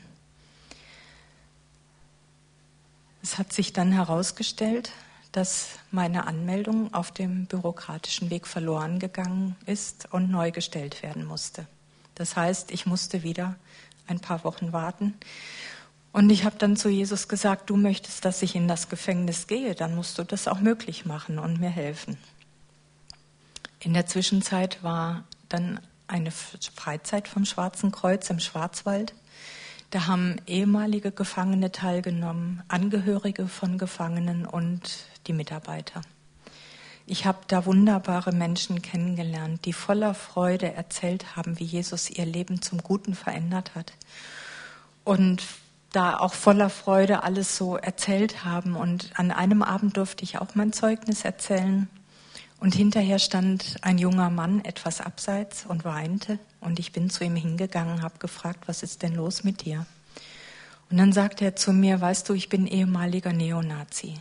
Es hat sich dann herausgestellt, dass meine Anmeldung auf dem bürokratischen Weg verloren gegangen ist und neu gestellt werden musste. Das heißt, ich musste wieder ein paar Wochen warten. Und ich habe dann zu Jesus gesagt, du möchtest, dass ich in das Gefängnis gehe, dann musst du das auch möglich machen und mir helfen. In der Zwischenzeit war dann eine Freizeit vom Schwarzen Kreuz im Schwarzwald. Da haben ehemalige Gefangene teilgenommen, Angehörige von Gefangenen und die Mitarbeiter. Ich habe da wunderbare Menschen kennengelernt, die voller Freude erzählt haben, wie Jesus ihr Leben zum Guten verändert hat. Und da auch voller Freude alles so erzählt haben. Und an einem Abend durfte ich auch mein Zeugnis erzählen. Und hinterher stand ein junger Mann etwas abseits und weinte. Und ich bin zu ihm hingegangen, habe gefragt, was ist denn los mit dir? Und dann sagte er zu mir, weißt du, ich bin ehemaliger Neonazi.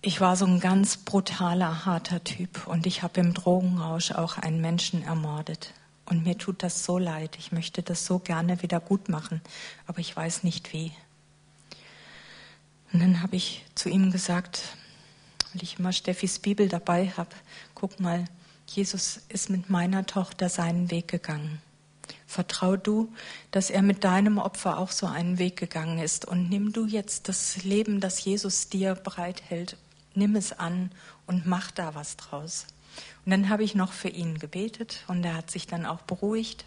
Ich war so ein ganz brutaler, harter Typ und ich habe im Drogenrausch auch einen Menschen ermordet. Und mir tut das so leid. Ich möchte das so gerne wieder gut machen, aber ich weiß nicht wie. Und dann habe ich zu ihm gesagt, weil ich immer Steffis Bibel dabei habe, guck mal, Jesus ist mit meiner Tochter seinen Weg gegangen. Vertrau du, dass er mit deinem Opfer auch so einen Weg gegangen ist. Und nimm du jetzt das Leben, das Jesus dir bereithält, nimm es an und mach da was draus. Und dann habe ich noch für ihn gebetet und er hat sich dann auch beruhigt.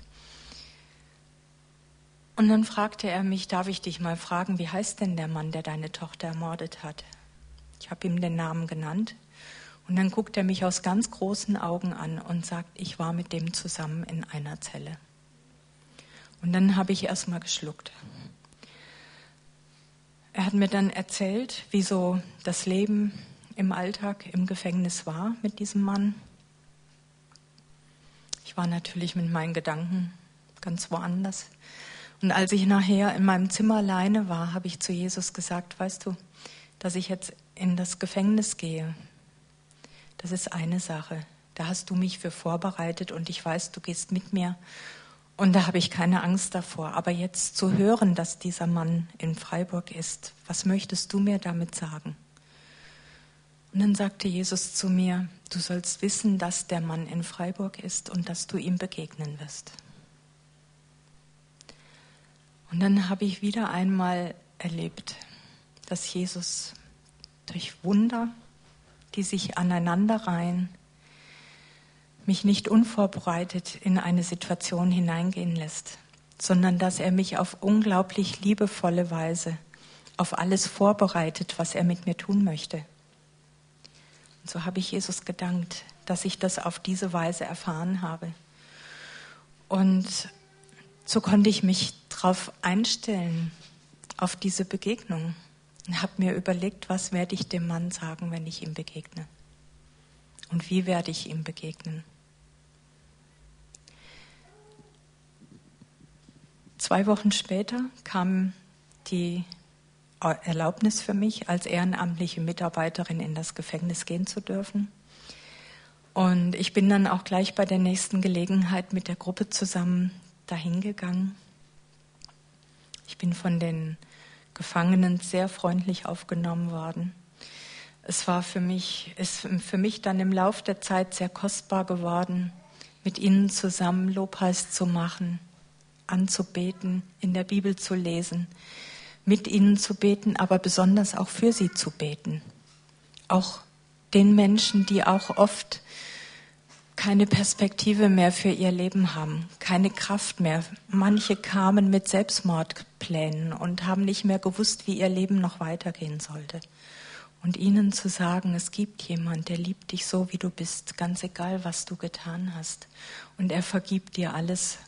Und dann fragte er mich, darf ich dich mal fragen, wie heißt denn der Mann, der deine Tochter ermordet hat? Ich habe ihm den Namen genannt. Und dann guckt er mich aus ganz großen Augen an und sagt, ich war mit dem zusammen in einer Zelle. Und dann habe ich erst mal geschluckt. Er hat mir dann erzählt, wie so das Leben im Alltag im Gefängnis war mit diesem Mann. Ich war natürlich mit meinen Gedanken ganz woanders. Und als ich nachher in meinem Zimmer alleine war, habe ich zu Jesus gesagt, weißt du, dass ich jetzt in das Gefängnis gehe, das ist eine Sache. Da hast du mich für vorbereitet und ich weiß, du gehst mit mir. Und da habe ich keine Angst davor. Aber jetzt zu hören, dass dieser Mann in Freiburg ist, was möchtest du mir damit sagen? Und dann sagte Jesus zu mir, du sollst wissen, dass der Mann in Freiburg ist und dass du ihm begegnen wirst. Und dann habe ich wieder einmal erlebt, dass Jesus durch Wunder, die sich aneinanderreihen, mich nicht unvorbereitet in eine Situation hineingehen lässt, sondern dass er mich auf unglaublich liebevolle Weise auf alles vorbereitet, was er mit mir tun möchte. Und so habe ich Jesus gedankt, dass ich das auf diese Weise erfahren habe. Und so konnte ich mich darauf einstellen, auf diese Begegnung. Und habe mir überlegt, was werde ich dem Mann sagen, wenn ich ihm begegne? Und wie werde ich ihm begegnen? Zwei Wochen später kam die Erlaubnis für mich, als ehrenamtliche Mitarbeiterin in das Gefängnis gehen zu dürfen. Und ich bin dann auch gleich bei der nächsten Gelegenheit mit der Gruppe zusammen dahin gegangen. Ich bin von den Gefangenen sehr freundlich aufgenommen worden. Es war für mich, ist für mich dann im Lauf der Zeit sehr kostbar geworden, mit ihnen zusammen Lobpreis zu machen, anzubeten, in der Bibel zu lesen, mit ihnen zu beten, aber besonders auch für sie zu beten. Auch den Menschen, die auch oft keine Perspektive mehr für ihr Leben haben, keine Kraft mehr. Manche kamen mit Selbstmordplänen und haben nicht mehr gewusst, wie ihr Leben noch weitergehen sollte. Und ihnen zu sagen, es gibt jemand, der liebt dich so, wie du bist, ganz egal, was du getan hast. Und er vergibt dir alles,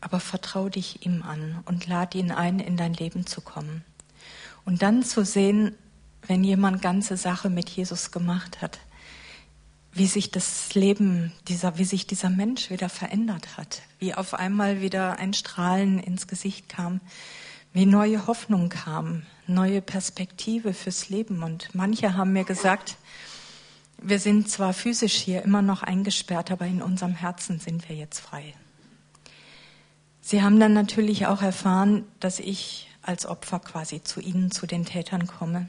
aber vertrau dich ihm an und lad ihn ein, in dein Leben zu kommen. Und dann zu sehen, wenn jemand ganze Sache mit Jesus gemacht hat, wie sich das Leben dieser, wie sich dieser Mensch wieder verändert hat, wie auf einmal wieder ein Strahlen ins Gesicht kam, wie neue Hoffnung kam, neue Perspektive fürs Leben. Und manche haben mir gesagt, wir sind zwar physisch hier immer noch eingesperrt, aber in unserem Herzen sind wir jetzt frei. Sie haben dann natürlich auch erfahren, dass ich als Opfer quasi zu ihnen, zu den Tätern komme.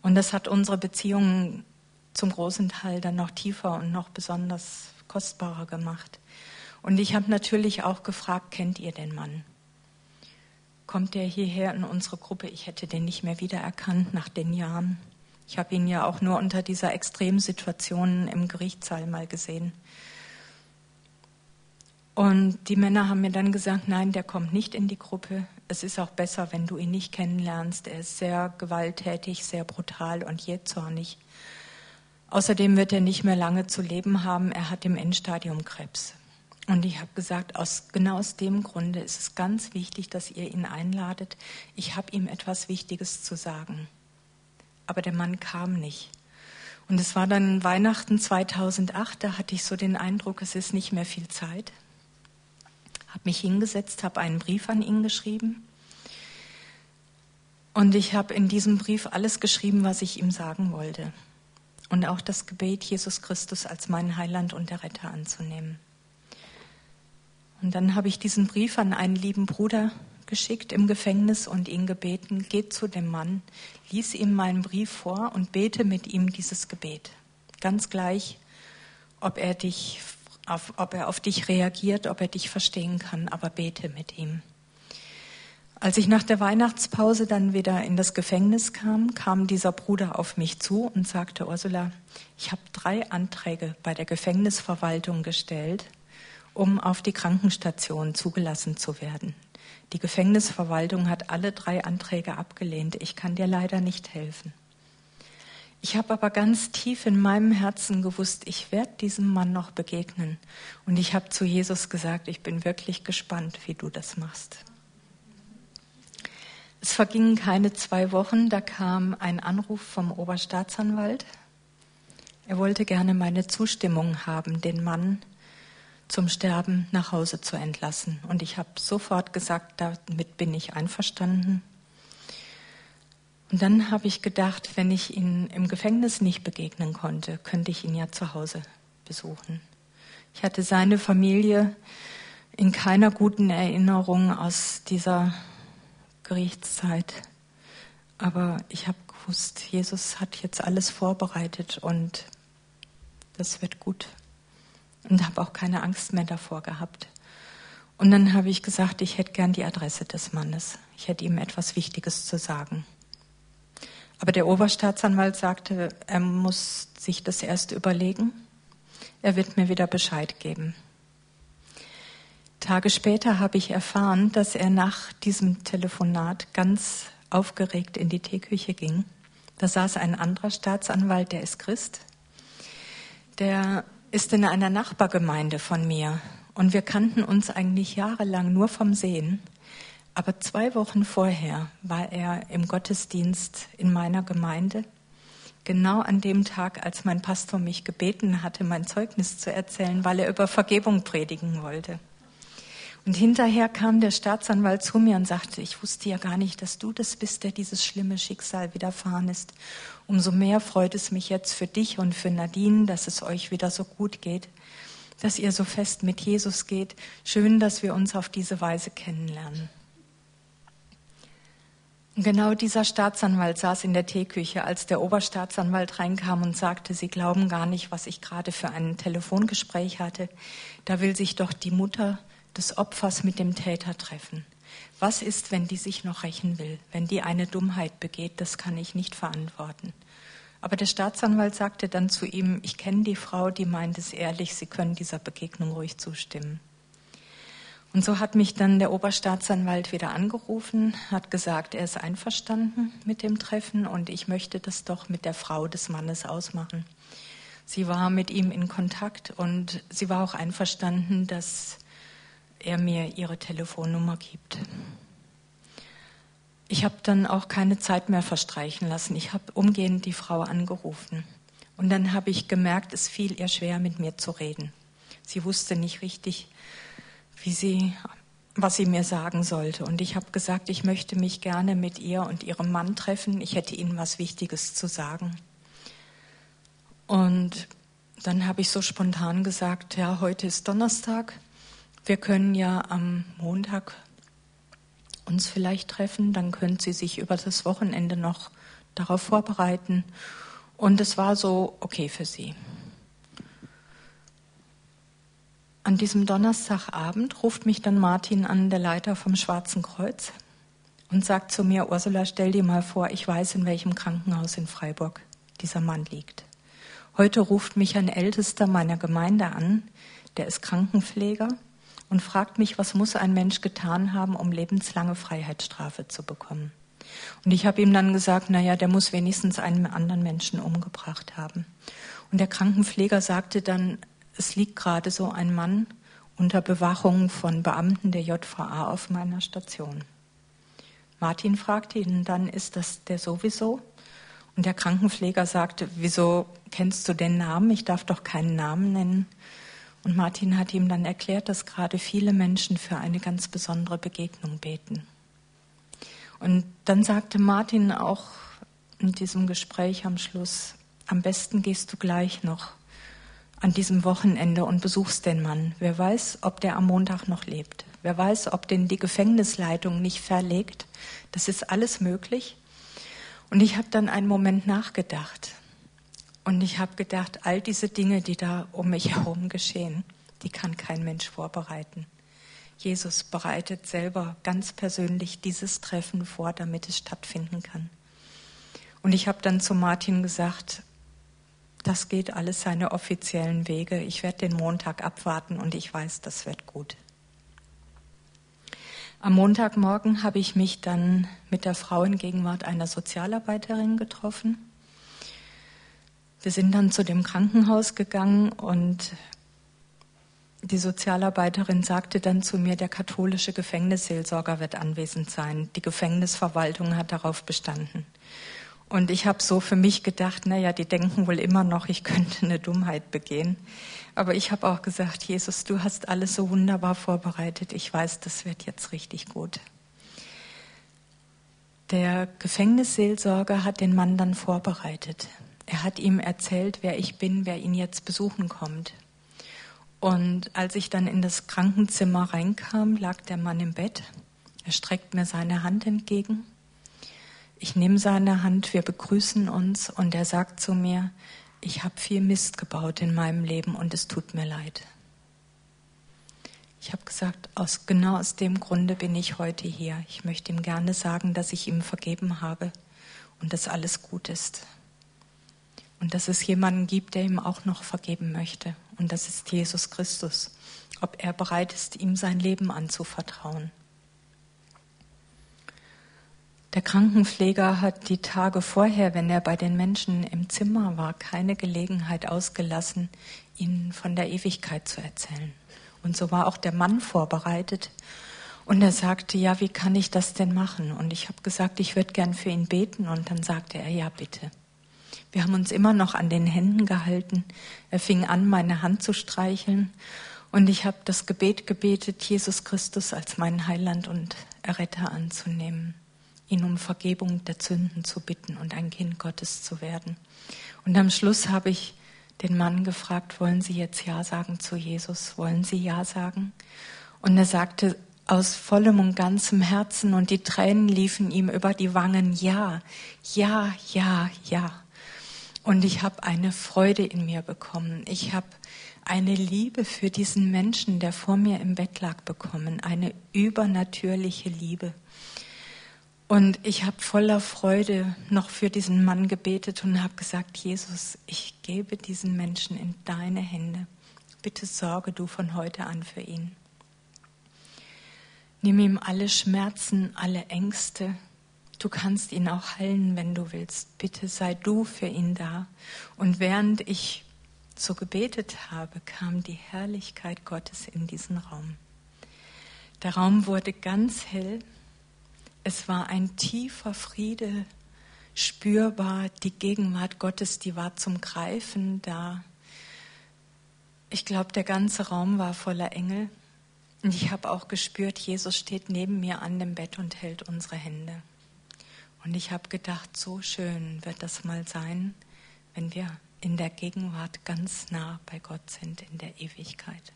Und das hat unsere Beziehungen zum großen Teil dann noch tiefer und noch besonders kostbarer gemacht. Und ich habe natürlich auch gefragt, kennt ihr den Mann? Kommt er hierher in unsere Gruppe? Ich hätte den nicht mehr wiedererkannt nach den Jahren. Ich habe ihn ja auch nur unter dieser Extremsituation im Gerichtssaal mal gesehen. Und die Männer haben mir dann gesagt, nein, der kommt nicht in die Gruppe. Es ist auch besser, wenn du ihn nicht kennenlernst. Er ist sehr gewalttätig, sehr brutal und jähzornig. Außerdem wird er nicht mehr lange zu leben haben. Er hat im Endstadium Krebs. Und ich habe gesagt, aus, genau aus dem Grunde ist es ganz wichtig, dass ihr ihn einladet. Ich habe ihm etwas Wichtiges zu sagen. Aber der Mann kam nicht. Und es war dann Weihnachten 2008, da hatte ich so den Eindruck, es ist nicht mehr viel Zeit. Habe mich hingesetzt, habe einen Brief an ihn geschrieben. Und ich habe in diesem Brief alles geschrieben, was ich ihm sagen wollte und auch das Gebet, Jesus Christus als meinen Heiland und der Retter anzunehmen. Und dann habe ich diesen Brief an einen lieben Bruder geschickt im Gefängnis und ihn gebeten, geht zu dem Mann, lies ihm meinen Brief vor und bete mit ihm dieses Gebet. Ganz gleich, ob er dich, ob er auf dich reagiert, ob er dich verstehen kann, aber bete mit ihm. Als ich nach der Weihnachtspause dann wieder in das Gefängnis kam, kam dieser Bruder auf mich zu und sagte, Ursula, ich habe drei Anträge bei der Gefängnisverwaltung gestellt, um auf die Krankenstation zugelassen zu werden. Die Gefängnisverwaltung hat alle drei Anträge abgelehnt. Ich kann dir leider nicht helfen. Ich habe aber ganz tief in meinem Herzen gewusst, ich werde diesem Mann noch begegnen. Und ich habe zu Jesus gesagt, ich bin wirklich gespannt, wie du das machst. Es vergingen keine zwei Wochen, da kam ein Anruf vom Oberstaatsanwalt. Er wollte gerne meine Zustimmung haben, den Mann zum Sterben nach Hause zu entlassen. Und ich habe sofort gesagt, damit bin ich einverstanden. Und dann habe ich gedacht, wenn ich ihn im Gefängnis nicht begegnen konnte, könnte ich ihn ja zu Hause besuchen. Ich hatte seine Familie in keiner guten Erinnerung aus dieser Gerichtszeit. Aber ich habe gewusst, Jesus hat jetzt alles vorbereitet und das wird gut. Und habe auch keine Angst mehr davor gehabt. Und dann habe ich gesagt, ich hätte gern die Adresse des Mannes. Ich hätte ihm etwas Wichtiges zu sagen. Aber der Oberstaatsanwalt sagte, er muss sich das erst überlegen. Er wird mir wieder Bescheid geben. Tage später habe ich erfahren, dass er nach diesem Telefonat ganz aufgeregt in die Teeküche ging. Da saß ein anderer Staatsanwalt, der ist Christ. Der ist in einer Nachbargemeinde von mir und wir kannten uns eigentlich jahrelang nur vom Sehen. Aber zwei Wochen vorher war er im Gottesdienst in meiner Gemeinde, genau an dem Tag, als mein Pastor mich gebeten hatte, mein Zeugnis zu erzählen, weil er über Vergebung predigen wollte. Und hinterher kam der Staatsanwalt zu mir und sagte, ich wusste ja gar nicht, dass du das bist, der dieses schlimme Schicksal widerfahren ist. Umso mehr freut es mich jetzt für dich und für Nadine, dass es euch wieder so gut geht, dass ihr so fest mit Jesus geht. Schön, dass wir uns auf diese Weise kennenlernen. Und genau dieser Staatsanwalt saß in der Teeküche, als der Oberstaatsanwalt reinkam und sagte, Sie glauben gar nicht, was ich gerade für ein Telefongespräch hatte. Da will sich doch die Mutter des Opfers mit dem Täter treffen. Was ist, wenn die sich noch rächen will? Wenn die eine Dummheit begeht, das kann ich nicht verantworten. Aber der Staatsanwalt sagte dann zu ihm, ich kenne die Frau, die meint es ehrlich, Sie können dieser Begegnung ruhig zustimmen. Und so hat mich dann der Oberstaatsanwalt wieder angerufen, hat gesagt, er ist einverstanden mit dem Treffen und ich möchte das doch mit der Frau des Mannes ausmachen. Sie war mit ihm in Kontakt und sie war auch einverstanden, dass er mir ihre Telefonnummer gibt. Ich habe dann auch keine Zeit mehr verstreichen lassen. Ich habe umgehend die Frau angerufen. Und dann habe ich gemerkt, es fiel ihr schwer, mit mir zu reden. Sie wusste nicht richtig, wie sie, was sie mir sagen sollte. Und ich habe gesagt, ich möchte mich gerne mit ihr und ihrem Mann treffen. Ich hätte ihnen was Wichtiges zu sagen. Und dann habe ich so spontan gesagt, ja, heute ist Donnerstag. Wir können ja am Montag uns vielleicht treffen, dann können Sie sich über das Wochenende noch darauf vorbereiten. Und es war so okay für Sie. An diesem Donnerstagabend ruft mich dann Martin an, der Leiter vom Schwarzen Kreuz, und sagt zu mir, Ursula, stell dir mal vor, ich weiß, in welchem Krankenhaus in Freiburg dieser Mann liegt. Heute ruft mich ein Ältester meiner Gemeinde an, der ist Krankenpfleger und fragt mich, was muss ein Mensch getan haben, um lebenslange Freiheitsstrafe zu bekommen. Und ich habe ihm dann gesagt, na ja, der muss wenigstens einen anderen Menschen umgebracht haben. Und der Krankenpfleger sagte dann, es liegt gerade so ein Mann unter Bewachung von Beamten der JVA auf meiner Station. Martin fragte ihn dann, ist das der sowieso? Und der Krankenpfleger sagte, wieso kennst du den Namen? Ich darf doch keinen Namen nennen. Und Martin hat ihm dann erklärt, dass gerade viele Menschen für eine ganz besondere Begegnung beten. Und dann sagte Martin auch in diesem Gespräch am Schluss, am besten gehst du gleich noch an diesem Wochenende und besuchst den Mann. Wer weiß, ob der am Montag noch lebt. Wer weiß, ob den die Gefängnisleitung nicht verlegt. Das ist alles möglich. Und ich habe dann einen Moment nachgedacht. Und ich habe gedacht, all diese Dinge, die da um mich herum geschehen, die kann kein Mensch vorbereiten. Jesus bereitet selber ganz persönlich dieses Treffen vor, damit es stattfinden kann. Und ich habe dann zu Martin gesagt, das geht alles seine offiziellen Wege. Ich werde den Montag abwarten und ich weiß, das wird gut. Am Montagmorgen habe ich mich dann mit der Frauengegenwart einer Sozialarbeiterin getroffen wir sind dann zu dem Krankenhaus gegangen und die Sozialarbeiterin sagte dann zu mir, der katholische Gefängnisseelsorger wird anwesend sein. Die Gefängnisverwaltung hat darauf bestanden. Und ich habe so für mich gedacht, naja, die denken wohl immer noch, ich könnte eine Dummheit begehen. Aber ich habe auch gesagt, Jesus, du hast alles so wunderbar vorbereitet. Ich weiß, das wird jetzt richtig gut. Der Gefängnisseelsorger hat den Mann dann vorbereitet. Er hat ihm erzählt, wer ich bin, wer ihn jetzt besuchen kommt. Und als ich dann in das Krankenzimmer reinkam, lag der Mann im Bett. Er streckt mir seine Hand entgegen. Ich nehme seine Hand, wir begrüßen uns und er sagt zu mir, ich habe viel Mist gebaut in meinem Leben und es tut mir leid. Ich habe gesagt, aus, genau aus dem Grunde bin ich heute hier. Ich möchte ihm gerne sagen, dass ich ihm vergeben habe und dass alles gut ist. Und dass es jemanden gibt, der ihm auch noch vergeben möchte. Und das ist Jesus Christus. Ob er bereit ist, ihm sein Leben anzuvertrauen. Der Krankenpfleger hat die Tage vorher, wenn er bei den Menschen im Zimmer war, keine Gelegenheit ausgelassen, ihnen von der Ewigkeit zu erzählen. Und so war auch der Mann vorbereitet. Und er sagte, ja, wie kann ich das denn machen? Und ich habe gesagt, ich würde gern für ihn beten. Und dann sagte er, ja, bitte. Wir haben uns immer noch an den Händen gehalten. Er fing an, meine Hand zu streicheln. Und ich habe das Gebet gebetet, Jesus Christus als meinen Heiland und Erretter anzunehmen, ihn um Vergebung der Sünden zu bitten und ein Kind Gottes zu werden. Und am Schluss habe ich den Mann gefragt, wollen Sie jetzt Ja sagen zu Jesus? Wollen Sie Ja sagen? Und er sagte aus vollem und ganzem Herzen und die Tränen liefen ihm über die Wangen, Ja, ja, ja, ja. Und ich habe eine Freude in mir bekommen. Ich habe eine Liebe für diesen Menschen, der vor mir im Bett lag, bekommen. Eine übernatürliche Liebe. Und ich habe voller Freude noch für diesen Mann gebetet und habe gesagt, Jesus, ich gebe diesen Menschen in deine Hände. Bitte sorge du von heute an für ihn. Nimm ihm alle Schmerzen, alle Ängste. Du kannst ihn auch heilen, wenn du willst. Bitte sei du für ihn da. Und während ich so gebetet habe, kam die Herrlichkeit Gottes in diesen Raum. Der Raum wurde ganz hell. Es war ein tiefer Friede spürbar. Die Gegenwart Gottes, die war zum Greifen da. Ich glaube, der ganze Raum war voller Engel. Und ich habe auch gespürt, Jesus steht neben mir an dem Bett und hält unsere Hände. Und ich habe gedacht, so schön wird das mal sein, wenn wir in der Gegenwart ganz nah bei Gott sind, in der Ewigkeit.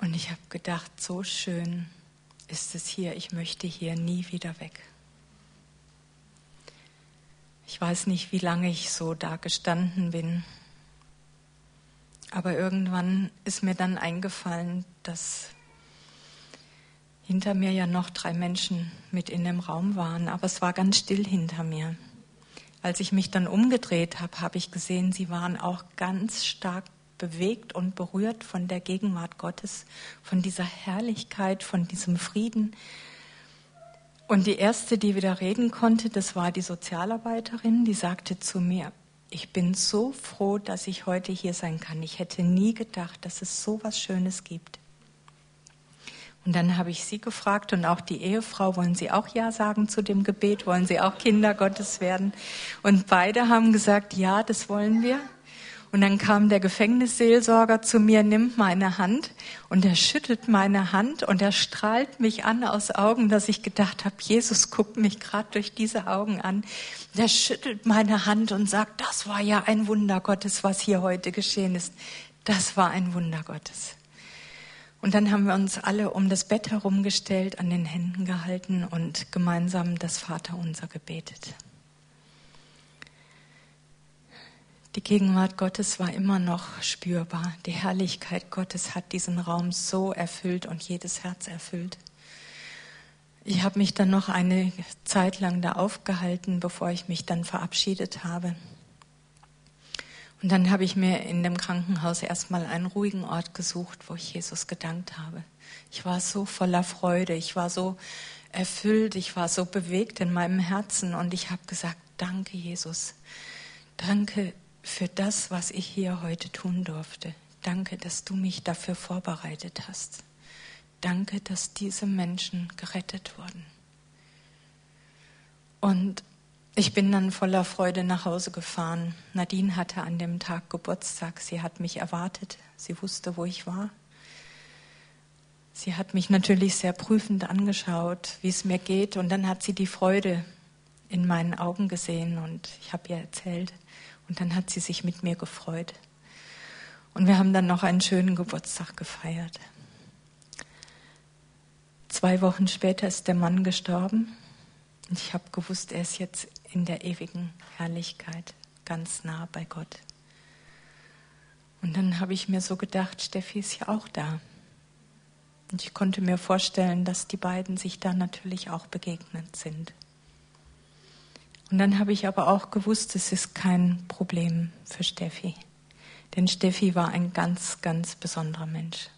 Und ich habe gedacht, so schön ist es hier, ich möchte hier nie wieder weg. Ich weiß nicht, wie lange ich so da gestanden bin. Aber irgendwann ist mir dann eingefallen, dass hinter mir ja noch drei Menschen mit in dem Raum waren, aber es war ganz still hinter mir. Als ich mich dann umgedreht habe, habe ich gesehen, sie waren auch ganz stark bewegt und berührt von der Gegenwart Gottes, von dieser Herrlichkeit, von diesem Frieden. Und die erste, die wieder reden konnte, das war die Sozialarbeiterin, die sagte zu mir, ich bin so froh, dass ich heute hier sein kann. Ich hätte nie gedacht, dass es so was Schönes gibt. Und dann habe ich sie gefragt und auch die Ehefrau, wollen Sie auch Ja sagen zu dem Gebet? Wollen Sie auch Kinder Gottes werden? Und beide haben gesagt, ja, das wollen wir. Und dann kam der Gefängnisseelsorger zu mir, nimmt meine Hand und er schüttelt meine Hand und er strahlt mich an aus Augen, dass ich gedacht habe, Jesus guckt mich gerade durch diese Augen an. Der schüttelt meine Hand und sagt, das war ja ein Wunder Gottes, was hier heute geschehen ist. Das war ein Wunder Gottes. Und dann haben wir uns alle um das Bett herumgestellt, an den Händen gehalten und gemeinsam das Vaterunser gebetet. Die Gegenwart Gottes war immer noch spürbar. Die Herrlichkeit Gottes hat diesen Raum so erfüllt und jedes Herz erfüllt. Ich habe mich dann noch eine Zeit lang da aufgehalten, bevor ich mich dann verabschiedet habe. Und dann habe ich mir in dem Krankenhaus erstmal einen ruhigen Ort gesucht, wo ich Jesus gedankt habe. Ich war so voller Freude, ich war so erfüllt, ich war so bewegt in meinem Herzen und ich habe gesagt, danke Jesus, danke für das, was ich hier heute tun durfte. Danke, dass du mich dafür vorbereitet hast. Danke, dass diese Menschen gerettet wurden. Und ich bin dann voller Freude nach Hause gefahren. Nadine hatte an dem Tag Geburtstag. Sie hat mich erwartet. Sie wusste, wo ich war. Sie hat mich natürlich sehr prüfend angeschaut, wie es mir geht. Und dann hat sie die Freude in meinen Augen gesehen und ich habe ihr erzählt. Und dann hat sie sich mit mir gefreut. Und wir haben dann noch einen schönen Geburtstag gefeiert. Zwei Wochen später ist der Mann gestorben. Und ich habe gewusst, er ist jetzt in der ewigen Herrlichkeit ganz nah bei Gott. Und dann habe ich mir so gedacht, Steffi ist ja auch da. Und ich konnte mir vorstellen, dass die beiden sich da natürlich auch begegnet sind. Und dann habe ich aber auch gewusst, es ist kein Problem für Steffi. Denn Steffi war ein ganz, ganz besonderer Mensch.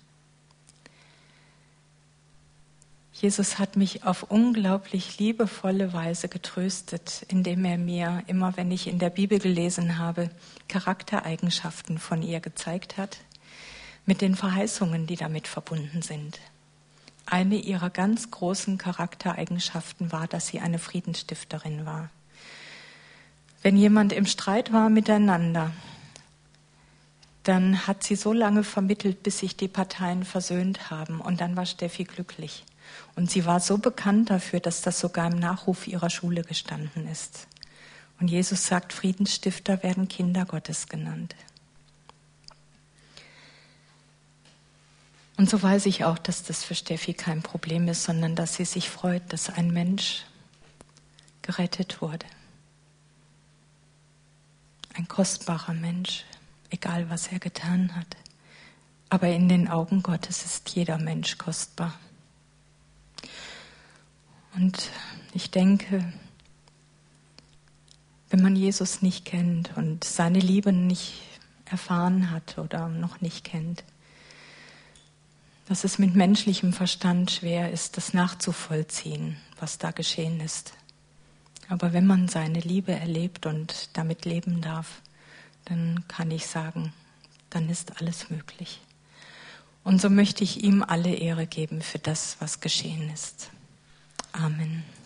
Jesus hat mich auf unglaublich liebevolle Weise getröstet, indem er mir, immer wenn ich in der Bibel gelesen habe, Charaktereigenschaften von ihr gezeigt hat, mit den Verheißungen, die damit verbunden sind. Eine ihrer ganz großen Charaktereigenschaften war, dass sie eine Friedensstifterin war. Wenn jemand im Streit war miteinander, dann hat sie so lange vermittelt, bis sich die Parteien versöhnt haben. Und dann war Steffi glücklich. Und sie war so bekannt dafür, dass das sogar im Nachruf ihrer Schule gestanden ist. Und Jesus sagt, Friedensstifter werden Kinder Gottes genannt. Und so weiß ich auch, dass das für Steffi kein Problem ist, sondern dass sie sich freut, dass ein Mensch gerettet wurde. ein kostbarer Mensch, egal was er getan hat. Aber in den Augen Gottes ist jeder Mensch kostbar. Und ich denke, wenn man Jesus nicht kennt und seine Liebe nicht erfahren hat oder noch nicht kennt, dass es mit menschlichem Verstand schwer ist, das nachzuvollziehen, was da geschehen ist. Aber wenn man seine Liebe erlebt und damit leben darf, dann kann ich sagen, dann ist alles möglich. Und so möchte ich ihm alle Ehre geben für das, was geschehen ist. Amen.